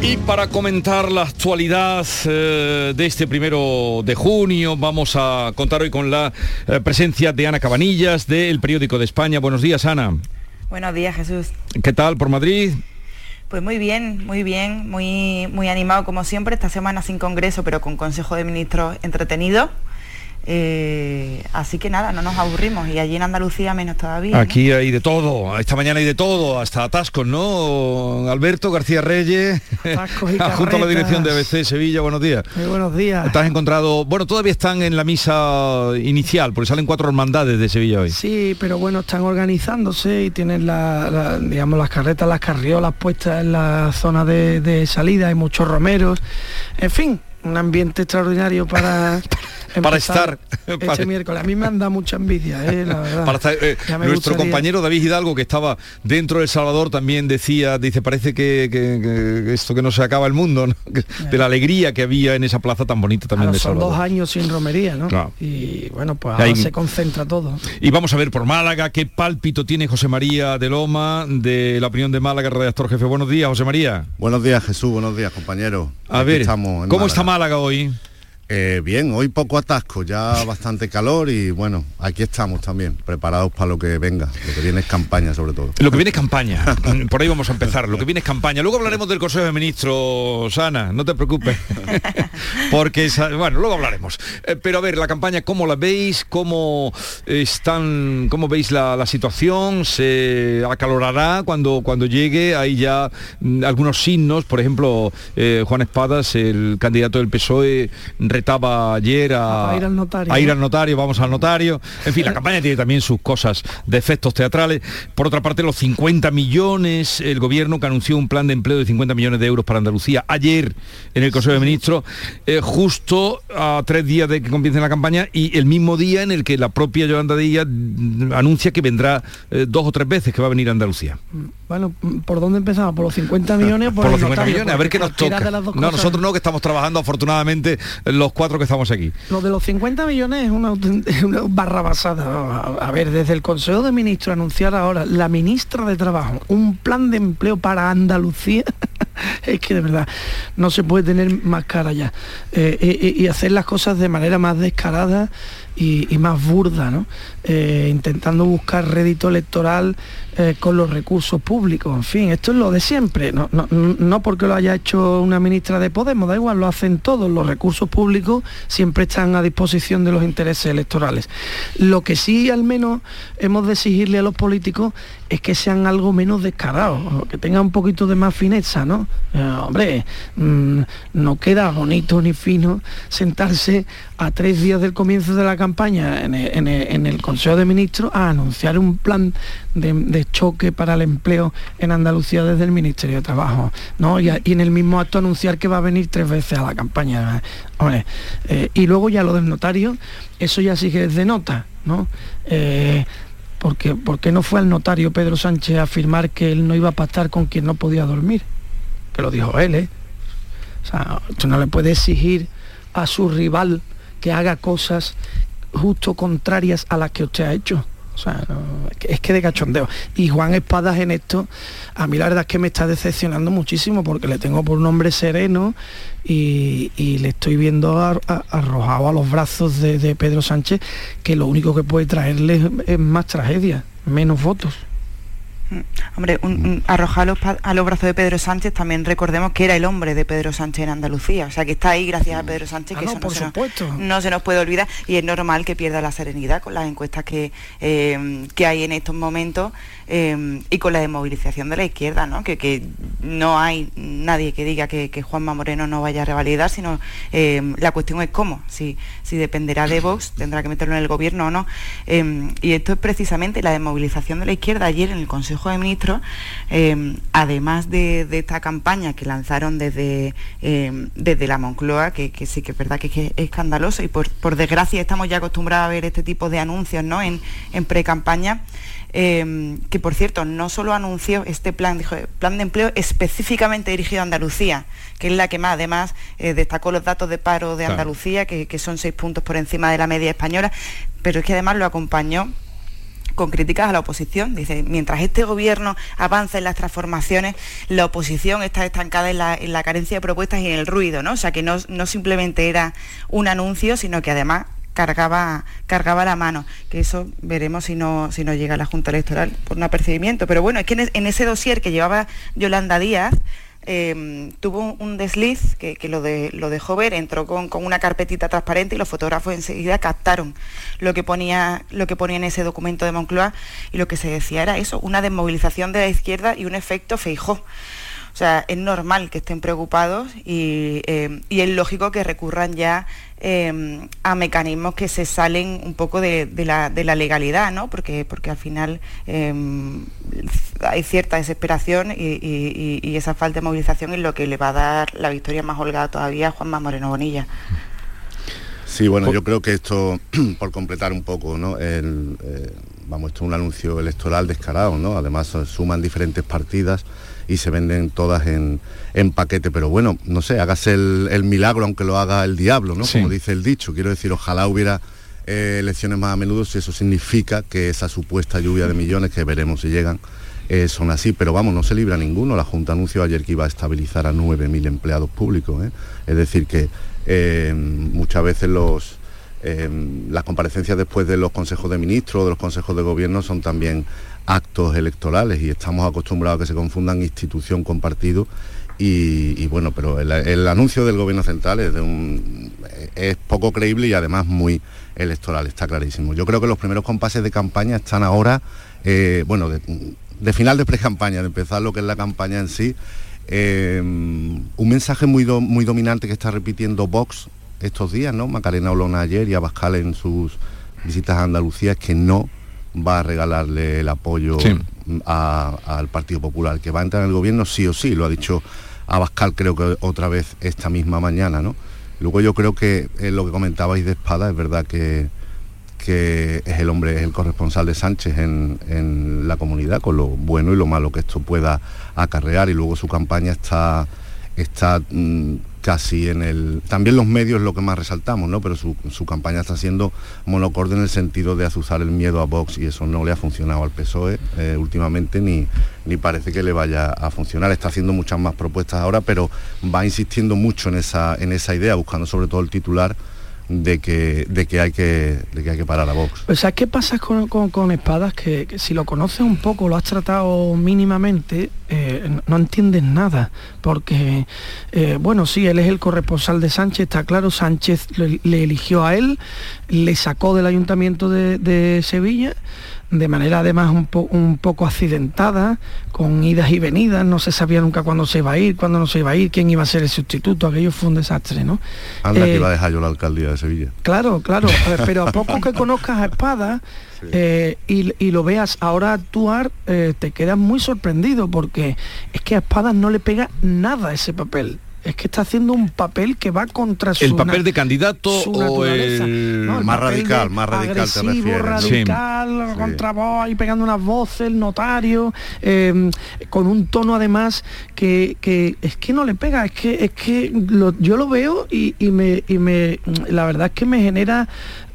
Y para comentar la actualidad eh, de este primero de junio, vamos a contar hoy con la eh, presencia de Ana Cabanillas del Periódico de España. Buenos días, Ana. Buenos días, Jesús. ¿Qué tal por Madrid? Pues muy bien, muy bien, muy, muy animado como siempre, esta semana sin congreso, pero con Consejo de Ministros entretenido. Eh, así que nada, no nos aburrimos y allí en Andalucía menos todavía. Aquí hay de todo, esta mañana hay de todo, hasta atascos, ¿no? Alberto García Reyes, junto a la dirección de ABC Sevilla, buenos días. Muy buenos días. Te has encontrado, bueno, todavía están en la misa inicial, porque salen cuatro hermandades de Sevilla hoy. Sí, pero bueno, están organizándose y tienen la, digamos, las carretas, las carriolas puestas en la zona de, de salida, hay muchos romeros, en fin, un ambiente extraordinario para para estar este miércoles. A mí me han dado mucha envidia, eh, la verdad. Eh, nuestro compañero David Hidalgo, que estaba dentro de El Salvador, también decía, dice, parece que, esto que no se acaba el mundo, de la alegría que había en esa plaza tan bonita también de Salvador. Son dos años sin romería, ¿no? Y bueno, pues ahora se concentra todo. Y vamos a ver por Málaga, qué pálpito tiene José María de Loma, de la opinión de Málaga, redactor jefe. Buenos días, José María. Buenos días, Jesús, buenos días, compañero. A ver, ¿cómo está Málaga hoy? Eh, bien, hoy poco atasco, ya bastante calor y bueno, aquí estamos también, preparados para lo que venga, lo que viene es campaña sobre todo. Lo que viene es campaña, por ahí vamos a empezar, lo que viene es campaña. Luego hablaremos del Consejo de Ministros, Ana, no te preocupes, porque, bueno, luego hablaremos. Eh, pero a ver, la campaña, ¿cómo la veis? ¿Cómo están, cómo veis la, situación? ¿Se acalorará cuando, cuando llegue? Hay ya mm, algunos signos, por ejemplo, eh, Juan Espadas, el candidato del PSOE, estaba ayer a, ir al notario. A ir al notario, vamos al notario. En fin, la campaña tiene también sus cosas de efectos teatrales. Por otra parte, los 50 millones, el gobierno que anunció un plan de empleo de 50 millones de euros para Andalucía ayer en el Consejo de Ministros, eh, justo a tres días de que comience la campaña y el mismo día en el que la propia Yolanda Díaz anuncia que vendrá eh, dos o tres veces que va a venir a Andalucía. Bueno, ¿por dónde empezamos? ¿Por los 50 millones? Por, los 50 millones, a ver qué nos toca. No, nosotros no, que estamos trabajando afortunadamente los cuatro que estamos aquí. Lo de los 50 millones es una, una barra basada. A ver, desde el Consejo de Ministros anunciar ahora la ministra de Trabajo un plan de empleo para Andalucía, es que de verdad no se puede tener más cara ya. Eh, eh, y hacer las cosas de manera más descarada y, más burda, ¿no? Eh, intentando buscar rédito electoral eh, con los recursos públicos. En fin, esto es lo de siempre. No, no, porque lo haya hecho una ministra de Podemos, da igual, lo hacen todos. Los recursos públicos siempre están a disposición de los intereses electorales. Lo que sí al menos hemos de exigirle a los políticos es que sean algo menos descarados, que tengan un poquito de más fineza, ¿no? Eh, hombre, mm, no queda bonito ni fino sentarse a tres días del comienzo de la campaña en el, Consejo de Ministros a anunciar un plan de, choque para el empleo en Andalucía desde el Ministerio de Trabajo, ¿no? Y, en el mismo acto anunciar que va a venir tres veces a la campaña. Eh, y luego ya lo del notario, eso ya sí que de nota, ¿no? Eh, porque, qué no fue al notario Pedro Sánchez a afirmar que él no iba a pactar con quien no podía dormir, que lo dijo él, ¿eh? O sea, tú no le puede exigir a su rival que haga cosas justo contrarias a las que usted ha hecho. O sea, es que de cachondeo. Y Juan Espadas en esto, a mí la verdad es que me está decepcionando muchísimo porque le tengo por un hombre sereno y, le estoy viendo arrojado a los brazos de Pedro Sánchez que lo único que puede traerle es más tragedia, menos votos. Mm. Hombre, un, arrojar a los, brazos de Pedro Sánchez, también recordemos que era el hombre de Pedro Sánchez en Andalucía, o sea que está ahí gracias a Pedro Sánchez, que ah, no, por se supuesto. no se nos puede olvidar y es normal que pierda la serenidad con las encuestas que, eh, que hay en estos momentos eh, y con la desmovilización de la izquierda, ¿no? Que, no hay nadie que diga que, Juanma Moreno no vaya a revalidar, sino eh, la cuestión es cómo, si, si dependerá de Vox, tendrá que meterlo en el gobierno o no. y esto es precisamente la desmovilización de la izquierda ayer en el Consejo de Ministros, eh, además de, esta campaña que lanzaron desde, eh, desde la Moncloa, que, sí que es verdad que es, escandaloso y por, desgracia estamos ya acostumbrados a ver este tipo de anuncios ¿no? en, en pre-campaña. Eh, que por cierto no solo anunció este plan, plan de empleo específicamente dirigido a Andalucía, que es la que más además destacó los datos de paro de Andalucía, que, que, son seis puntos por encima de la media española, pero es que además lo acompañó con críticas a la oposición. Dice, mientras este gobierno avanza en las transformaciones, la oposición está estancada en la, carencia de propuestas y en el ruido, ¿no? O sea, que no, simplemente era un anuncio, sino que además cargaba, cargaba la mano, que eso veremos si no, si no llega a la Junta Electoral por un apercibimiento. Pero bueno, es que en, ese dossier que llevaba Yolanda Díaz, em, tuvo un desliz que, lo, de, lo dejó ver, entró con, una carpetita transparente y los fotógrafos enseguida captaron lo que, ponía, lo que ponía en ese documento de Moncloa y lo que se decía era eso, una desmovilización de la izquierda y un efecto feijó. O sea, es normal que estén preocupados y, em, y es lógico que recurran ya Em, a mecanismos que se salen un poco de, la, legalidad, ¿no? Porque, porque al final em, hay cierta desesperación y, esa falta de movilización es lo que le va a dar la victoria más holgada todavía a Juanma Moreno Bonilla. Sí, bueno, yo creo que esto, por completar un poco, ¿no? Eh, vamos, esto es un anuncio electoral descarado, ¿no? Además suman diferentes partidas y se venden todas en, paquete. Pero bueno, no sé, hágase el, milagro aunque lo haga el diablo, ¿no? Como dice el dicho. Quiero decir, ojalá hubiera eh, elecciones más a menudo si eso significa que esa supuesta lluvia de millones, que veremos si llegan, eh, son así. Pero vamos, no se libra ninguno. La Junta anunció ayer que iba a estabilizar a 9.000 empleados públicos. ¿eh? Es decir, que muchas veces los... las comparecencias después de los consejos de ministros, de los consejos de gobierno son también actos electorales y estamos acostumbrados a que se confundan institución con partido y, bueno, pero el, anuncio del gobierno central es, poco creíble y además muy electoral, está clarísimo. Yo creo que los primeros compases de campaña están ahora, eh, bueno, de, final de pre-campaña, de empezar lo que es la campaña en sí. Eh, un mensaje muy dominante que está repitiendo Vox estos días, ¿no? Macarena Olona ayer y Abascal en sus visitas a Andalucía es que no va a regalarle el apoyo al Partido Popular, que va a entrar en el gobierno sí o sí, lo ha dicho Abascal creo que otra vez esta misma mañana, ¿no? Luego yo creo que lo que comentabais de Espada, es verdad que, que es el hombre, es el corresponsal de Sánchez en, la comunidad, con lo bueno y lo malo que esto pueda acarrear, y luego su campaña está, está mm, casi en el... También los medios es lo que más resaltamos, ¿no? Pero su, campaña está siendo monocorde en el sentido de azuzar el miedo a Vox y eso no le ha funcionado al PSOE eh, últimamente ni, ni parece que le vaya a funcionar. Está haciendo muchas más propuestas ahora, pero va insistiendo mucho en esa, en esa idea, buscando sobre todo el titular de que, de que, hay, que, de que hay que parar a Vox. O sea, ¿qué pasa con, Espadas? Que, si lo conoces un poco, lo has tratado mínimamente, eh, no entiendes nada, porque, eh, bueno, sí, él es el corresponsal de Sánchez, está claro, Sánchez le, eligió a él, le sacó del ayuntamiento de, de Sevilla, de manera además un, un, poco accidentada, con idas y venidas, no se sabía nunca cuándo se iba a ir, cuándo no se iba a ir, quién iba a ser el sustituto, aquello fue un desastre, ¿no? Anda que iba a dejar yo la alcaldía de Sevilla. Claro, claro, pero a poco que conozcas a Espada eh, y, lo veas ahora actuar, eh, te quedas muy sorprendido porque es que a Espada no le pega nada ese papel es que está haciendo un papel que va contra su el papel de candidato o el... más radical más radical te refieres, radical contra voz y pegando unas voces el notario em, con un tono además que, es que no le pega es que es que yo lo veo y, me, y me la verdad es que me genera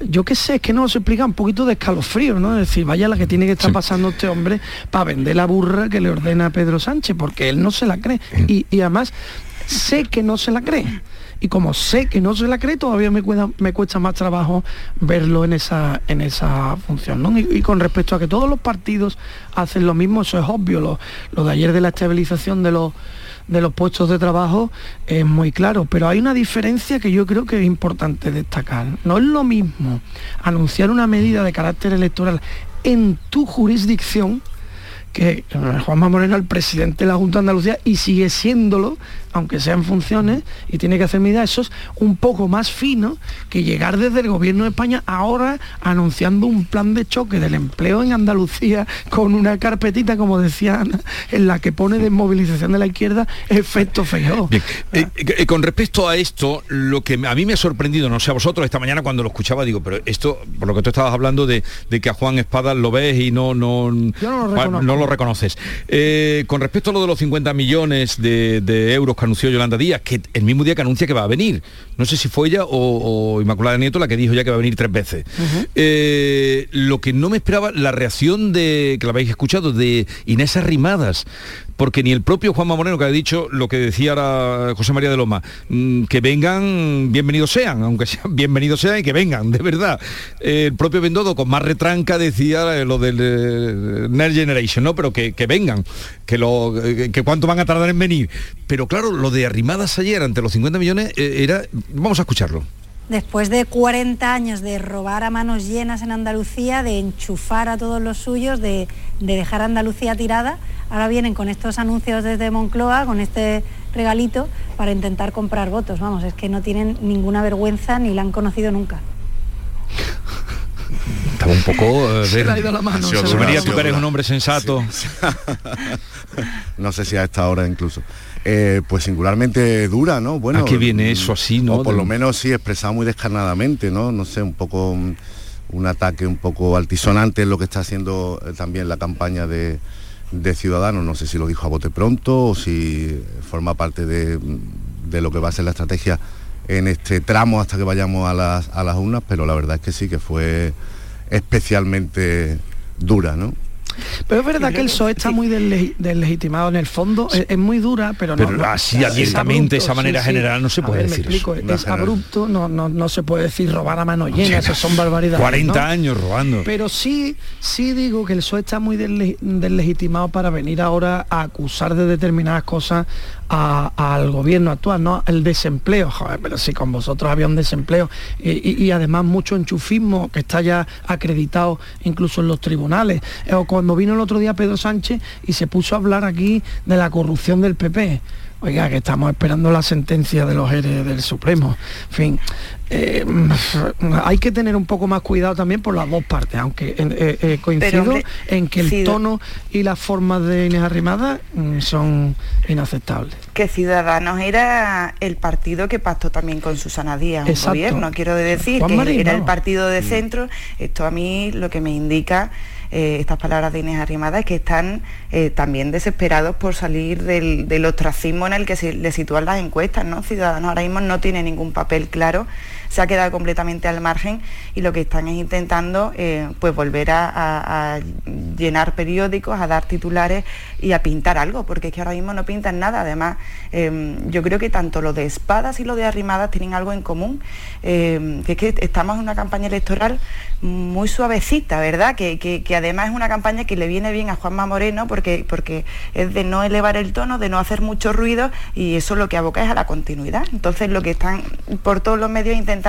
yo qué sé, es que no se explica un poquito de escalofrío, ¿no? Es decir, vaya la que tiene que estar pasando este hombre para vender la burra que le ordena a Pedro Sánchez, porque él no se la cree. Y, y además, sé que no se la cree. Y como sé que no se la cree, todavía me cuesta, más trabajo verlo en esa, en esa función. Y, con respecto a que todos los partidos hacen lo mismo, eso es obvio. Lo, lo de ayer de la estabilización de los, de los puestos de trabajo es muy claro, pero hay una diferencia que yo creo que es importante destacar. No es lo mismo anunciar una medida de carácter electoral en tu jurisdicción que Juanma Moreno el presidente de la Junta de Andalucía y sigue siéndolo aunque sean funciones, y tiene que hacer medidas, eso es un poco más fino que llegar desde el gobierno de España ahora anunciando un plan de choque del empleo en Andalucía con una carpetita, como decía Ana, en la que pone desmovilización de la izquierda efecto feo. Eh, eh, eh, con respecto a esto, lo que a mí me ha sorprendido, no sé a vosotros, esta mañana cuando lo escuchaba, digo, pero esto, por lo que tú estabas hablando de, que a Juan Espada lo ves y no, no, no, lo, reconoces. con respecto a lo de los 50 millones de, de euros anunció Yolanda Díaz, que el mismo día que anuncia que va a venir. No sé si fue ella o, Inmaculada Nieto la que dijo ya que va a venir tres veces. Eh, lo que no me esperaba, la reacción de, que la habéis escuchado, de Inés Arrimadas, porque ni el propio Juanma Moreno, que ha dicho lo que decía José María de Loma, mm, que vengan, bienvenidos sean, aunque sean bienvenidos sean y que vengan, de verdad. el propio Bendodo, con más retranca, decía lo del eh, Next Generation, ¿no? pero que, que vengan, que, lo, que cuánto van a tardar en venir. Pero claro, lo de arrimadas ayer ante los 50 millones eh, era... Vamos a escucharlo. Después de 40 años de robar a manos llenas en Andalucía, de enchufar a todos los suyos, de, de dejar a Andalucía tirada, ahora vienen con estos anuncios desde Moncloa, con este regalito, para intentar comprar votos. Vamos, es que no tienen ninguna vergüenza ni la han conocido nunca. Estaba un poco... eh, Se ver- le ha ido la mano, Se María, tú que eres un hombre sensato. no sé si a esta hora incluso. Eh, pues singularmente dura, ¿no? Bueno, ¿A qué viene eso así, no? O por De- lo menos sí, expresado muy descarnadamente, ¿no? No sé, un poco mm, un ataque un poco altisonante en lo que está haciendo eh, también la campaña de, de Ciudadanos. No sé si lo dijo a bote pronto o si forma parte de, de lo que va a ser la estrategia en este tramo hasta que vayamos a las, a las urnas, pero la verdad es que sí, que fue especialmente dura, ¿no? Pero es verdad que el PSOE está muy desle- deslegitimado en el fondo, es, es muy dura, pero no. Pero no- así es abiertamente, abrupto, esa manera general, no se puede ver, me decir explico, eso. Una es abrupto, no, no, no se puede decir robar a mano llena, eso son barbaridades. 40 ¿no? años robando. Pero sí, sí digo que el PSOE está muy desle- deslegitimado para venir ahora a acusar de determinadas cosas al gobierno actual, ¿no? El desempleo, joder, pero si con vosotros había un desempleo y además mucho enchufismo que está ya acreditado incluso en los tribunales. Eh, O cuando vino el otro día Pedro Sánchez y se puso a hablar aquí de la corrupción del PP. Oiga, que estamos esperando la sentencia de los eres del Supremo. En fin, eh, hay que tener un poco más cuidado también por las dos partes, aunque eh, eh, coincido hombre, en que el tono y las formas de Inés Arrimada mm, son inaceptables. que Ciudadanos era el partido que pactó también con Susana Díaz, un Exacto. gobierno, quiero decir, Juan que Marín, era el partido de Mm. centro. Esto a mí lo que me indica eh, estas palabras de Inés Arrimada es que están eh, también desesperados por salir del, del ostracismo en el que se le sitúan las encuestas, ¿no? Ciudadanos ahora mismo no tiene ningún papel claro, se ha quedado completamente al margen y lo que están es intentando eh, pues volver a, llenar periódicos, a dar titulares y a pintar algo, porque es que ahora mismo no pintan nada. Además, eh, yo creo que tanto lo de espadas y lo de arrimadas tienen algo en común, eh, que es que estamos en una campaña electoral muy suavecita, ¿verdad? Que además es una campaña que le viene bien a Juanma Moreno porque, porque es de no elevar el tono, de no hacer mucho ruido y eso lo que aboca es a la continuidad. Entonces lo que están por todos los medios intentando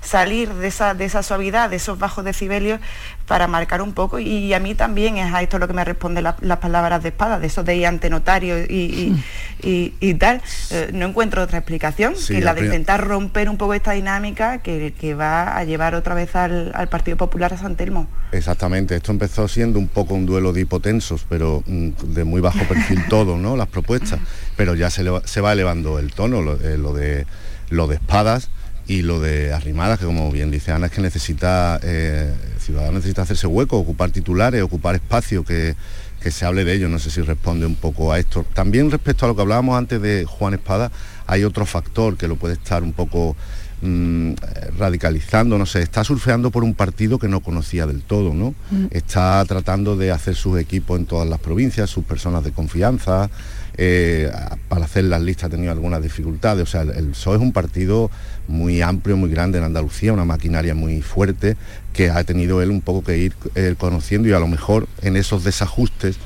salir de esa, de esa suavidad, de esos bajos decibelios para marcar un poco y, a mí también es a esto lo que me responde la- las palabras de espada, de eso de ir ante notario y, y- y- y tal. Eh, no encuentro otra explicación Sí, que la de intentar romper un poco esta dinámica que, que va a llevar otra vez al, al Partido Popular a San Telmo. Exactamente, esto empezó siendo un poco un duelo de hipotensos, pero mm, de muy bajo perfil todo, ¿no? Las propuestas, pero ya se, eleva- se va elevando el tono, lo, eh, lo de lo de espadas y lo de arrimadas, que como bien dice Ana, es que necesita, eh, el ciudadano necesita hacerse hueco, ocupar titulares, ocupar espacio, que, que se hable de ello, no sé si responde un poco a esto. También respecto a lo que hablábamos antes de Juan Espada, hay otro factor que lo puede estar un poco mm, radicalizando, no sé, está surfeando por un partido que no conocía del todo, ¿no? Mm. Está tratando de hacer sus equipos en todas las provincias, sus personas de confianza, eh, para hacer las listas ha tenido algunas dificultades, o sea, el, el PSOE es un partido muy amplio, muy grande en Andalucía, una maquinaria muy fuerte que ha tenido él un poco que ir eh, conociendo y a lo mejor en esos desajustes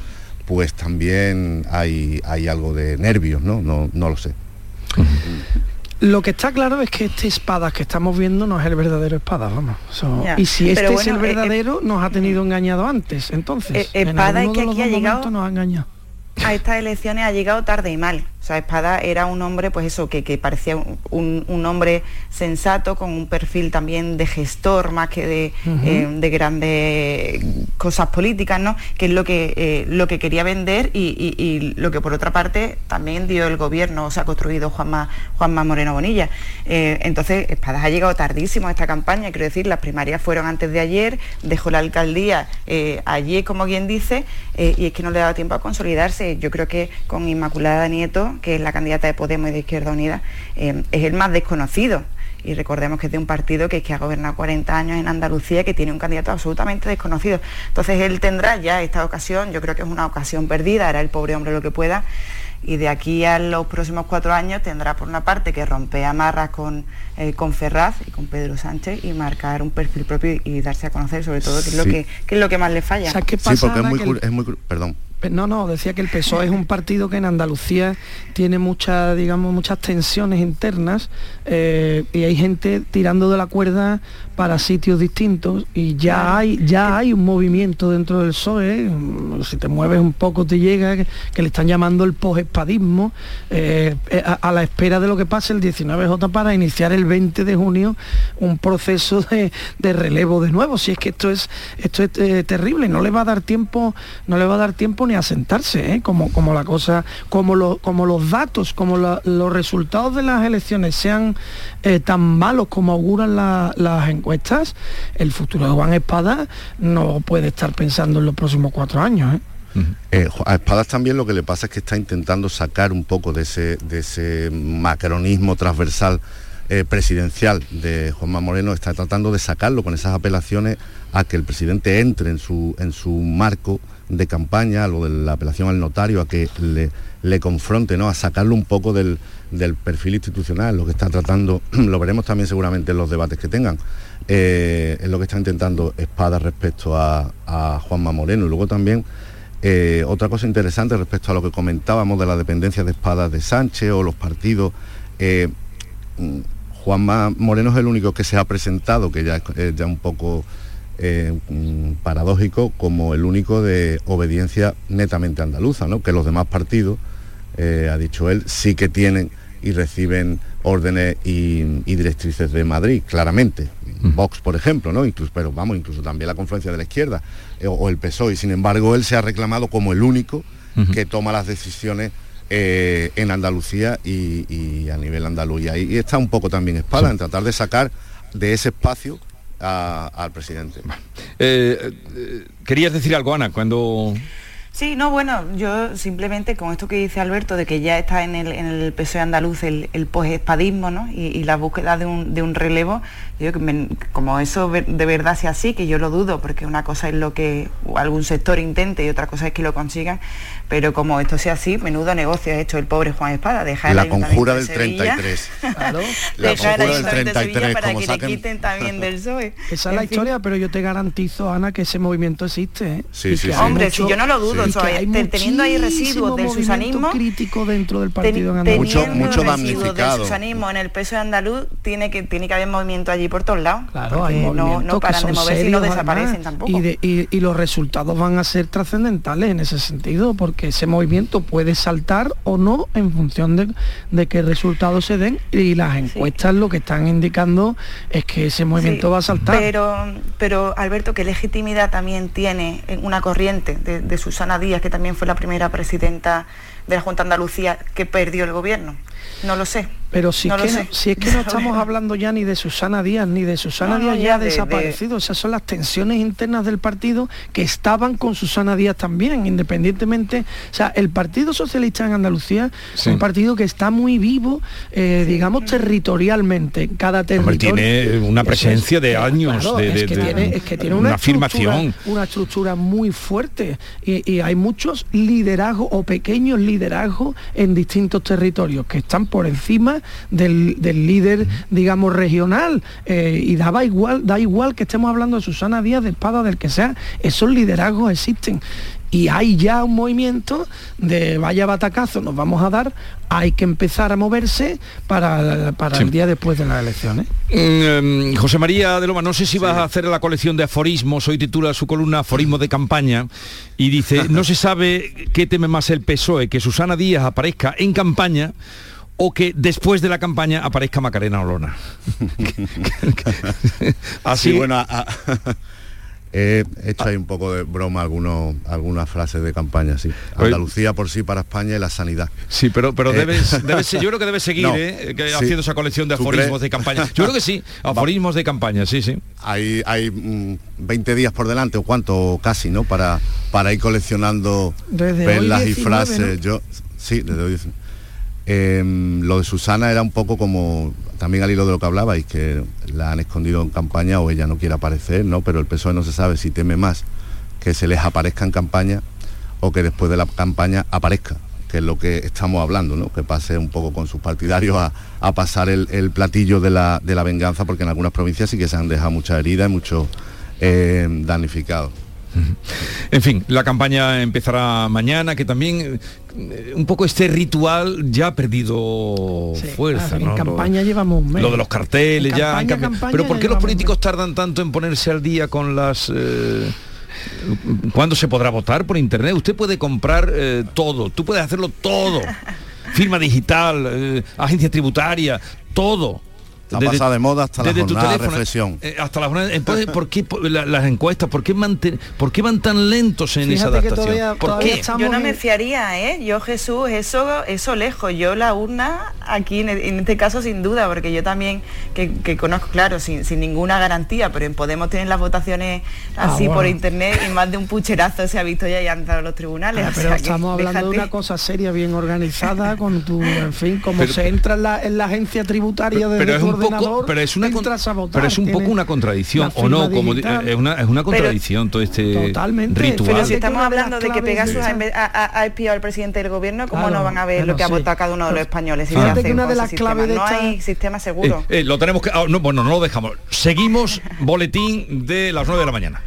pues también hay, hay algo de nervios, ¿no? No, no lo sé. Lo que está claro es que este espadas que estamos viendo no es el verdadero espadas, vamos. So- y si este es el eh, eh, verdadero, nos ha tenido engañado antes. Entonces, Eh, en Espada es alguno que aquí ha llegado- nos ha engañado. a estas elecciones ha llegado tarde y mal. O sea, Espada era un hombre, pues eso, que, que parecía un, un- hombre sensato, con un perfil también de gestor más que de, eh, de grandes cosas políticas, ¿no? Que es lo que, eh, lo que quería vender y, y- y lo que por otra parte también dio el gobierno, o sea, ha construido Juanma, Juanma Moreno Bonilla. Eh, entonces, Espadas ha llegado tardísimo a esta campaña, quiero decir, las primarias fueron antes de ayer, dejó la alcaldía ayer, como quien dice, y es que no le ha dado tiempo a consolidarse. Yo creo que con Inmaculada Nieto, que es la candidata de Podemos y de Izquierda Unida, eh, es el más desconocido. Y recordemos que es de un partido que, que ha gobernado 40 años en Andalucía, que tiene un candidato absolutamente desconocido. Entonces él tendrá ya esta ocasión, yo creo que es una ocasión perdida, hará el pobre hombre lo que pueda, y de aquí a los próximos cuatro años tendrá por una parte que romper amarras con, eh, con Ferraz y con Pedro Sánchez y marcar un perfil propio y, y darse a conocer sobre todo, que es lo Sí. que, que es lo que más le falla. sí, porque es muy, cur- es muy perdón, no, no, decía que el PSOE es un partido que en Andalucía tiene muchas, digamos, muchas tensiones internas eh, y hay gente tirando de la cuerda para sitios distintos y ya hay ya hay un movimiento dentro del PSOE si te mueves un poco te llega que, le están llamando el posespadismo eh, eh, a, la espera de lo que pase el 19J para iniciar el 20 de junio un proceso de, relevo de nuevo si es que esto es esto es terrible no le va a dar tiempo no le va a dar tiempo ni a sentarse como como la cosa como lo, como los datos como los resultados de las elecciones sean tan malos como auguran las encuestas, el futuro de Juan Espada no puede estar pensando en los próximos cuatro años. ¿eh? Eh, a Espadas también lo que le pasa es que está intentando sacar un poco de ese, de ese macronismo transversal eh, presidencial de Juanma Moreno, está tratando de sacarlo con esas apelaciones a que el presidente entre en su, en su marco de campaña, lo de la apelación al notario, a que le, le confronte, ¿no? a sacarlo un poco del, del perfil institucional, lo que está tratando, lo veremos también seguramente en los debates que tengan, eh, es lo que está intentando Espada respecto a, Juanma Moreno. Y luego también eh, otra cosa interesante respecto a lo que comentábamos de la dependencia de Espada de Sánchez o los partidos. Eh, mm, Juanma Moreno es el único que se ha presentado, que ya es ya un poco mm, paradójico, como el único de obediencia netamente andaluza, ¿no? que los demás partidos, ha dicho él, sí que tienen y reciben órdenes y, directrices de Madrid, claramente. Vox, por ejemplo, ¿no? Incluso, pero vamos, incluso también la confluencia de la izquierda eh, o, el PSOE. Y sin embargo, él se ha reclamado como el único que toma las decisiones eh, en Andalucía y, a nivel andaluz. Y está un poco también espada en tratar de sacar de ese espacio al presidente. Eh, ¿Querías decir algo, Ana, cuando... Sí, no, bueno, yo simplemente con esto que dice Alberto, de que ya está en el, en el PSOE andaluz el, el posespadismo ¿no? y, la búsqueda de un, de un relevo, yo que como eso de verdad sea así, que yo lo dudo, porque una cosa es lo que algún sector intente y otra cosa es que lo consigan, pero como esto sea así, menudo negocio ha hecho el pobre Juan Espada, dejar la conjura del 33. Claro. La conjura del 33 para que le quiten también del PSOE. Esa es la historia, pero yo te garantizo, Ana, que ese movimiento existe. ¿eh? Sí, sí, Hombre, si yo no lo dudo, teniendo ahí residuos del susanismo crítico dentro del partido en mucho mucho damnificado del susanismo en el peso de andaluz tiene que tiene que haber movimiento allí por todos lados claro hay no, no paran de moverse y no desaparecen tampoco y, los resultados van a ser trascendentales en ese sentido porque ese movimiento puede saltar o no en función de, de qué resultados se den y las encuestas lo que están indicando es que ese movimiento va a saltar pero pero Alberto qué legitimidad también tiene una corriente de, de Susana Díaz, que también fue la primera presidenta de la Junta de Andalucía que perdió el gobierno. No lo sé. Pero si, que si es que no estamos hablando ya ni de Susana Díaz, ni de Susana Díaz ya, ha desaparecido. Esas son las tensiones internas del partido que estaban con Susana Díaz también, independientemente. O sea, el Partido Socialista en Andalucía es un partido que está muy vivo, eh, digamos, territorialmente. Cada territorio. tiene una presencia de años, de, es, que tiene, una, afirmación. Una estructura muy fuerte. Y, hay muchos liderazgos o pequeños liderazgos en distintos territorios que están por encima del, líder, digamos, regional. Eh, y daba igual, da igual que estemos hablando de Susana Díaz, de Espada, del que sea, esos liderazgos existen y hay ya un movimiento de vaya batacazo nos vamos a dar, hay que empezar a moverse para, para el día después de las elecciones. Mm, em, José María de Loma, no sé si vas a hacer la colección de aforismos, hoy titula su columna Aforismo de campaña y dice, no se sabe qué teme más el PSOE, que Susana Díaz aparezca en campaña o que después de la campaña aparezca Macarena Olona. Así. bueno, he hecho ahí un poco de broma algunos, algunas frases de campaña, sí. Andalucía por sí para España y la sanidad. Sí, pero, pero eh, debes, yo creo que debes seguir eh, haciendo esa colección de aforismos de campaña. Yo creo que sí, aforismos de campaña, sí, sí. Hay, hay 20 mm, días por delante, o cuánto, casi, ¿no? Para, para ir coleccionando perlas y frases. Yo, sí, desde hoy Em, lo de Susana era un poco como, también al hilo de lo que hablabais, que la han escondido en campaña o ella no quiere aparecer, ¿no? Pero el PSOE no se sabe si teme más que se les aparezca en campaña o que después de la campaña aparezca, que es lo que estamos hablando, ¿no? Que pase un poco con sus partidarios a, pasar el, platillo de la, venganza, porque en algunas provincias sí que se han dejado muchas heridas y muchos eh, damnificados. En fin, la campaña empezará mañana, que también eh, un poco este ritual ya ha perdido fuerza. En ¿no? campaña lo, llevamos un mes. lo de los carteles En ya. campaña, campaña Pero ¿por qué los políticos tardan tanto en ponerse al día con las... eh, ¿Cuándo se podrá votar por internet? Usted puede comprar eh, todo, tú puedes hacerlo todo. Firma digital, eh, agencia tributaria, todo. La pasada de moda hasta la desde tu jornada de teléfono, reflexión. eh, hasta la jornada. Entonces, ¿por qué la- las encuestas? ¿Por qué, manten- ¿Por qué van tan lentos en esa Fíjate que adaptación? todavía- ¿Por todavía qué? estamos Yo no me fiaría, ¿eh? Yo Jesús, eso, eso lejos. Yo la urna aquí en, en este caso sin duda, porque yo también que, que conozco, claro, sin, sin ninguna garantía, pero en Podemos tienen las votaciones Ah, así por internet y más de un pucherazo se ha visto ya y han dado los tribunales. Ah, o pero sea estamos hablando de una cosa seria, bien organizada, con tu, en fin, como Pero- se entra en la, en la agencia tributaria desde pero es poco pero una pero es un poco una contradicción o no como digital. es una es una contradicción todo este Totalmente. ritual Pero si estamos hablando de que Pegasus de ha, ha- ha- espiado al presidente del gobierno, ¿cómo Claro, no van a ver lo que ha votado cada uno de los españoles? Si que una de con las claves de No esta- hay sistema seguro. Eh, eh, lo tenemos que ah, no, bueno no lo dejamos seguimos boletín de las 9 de la mañana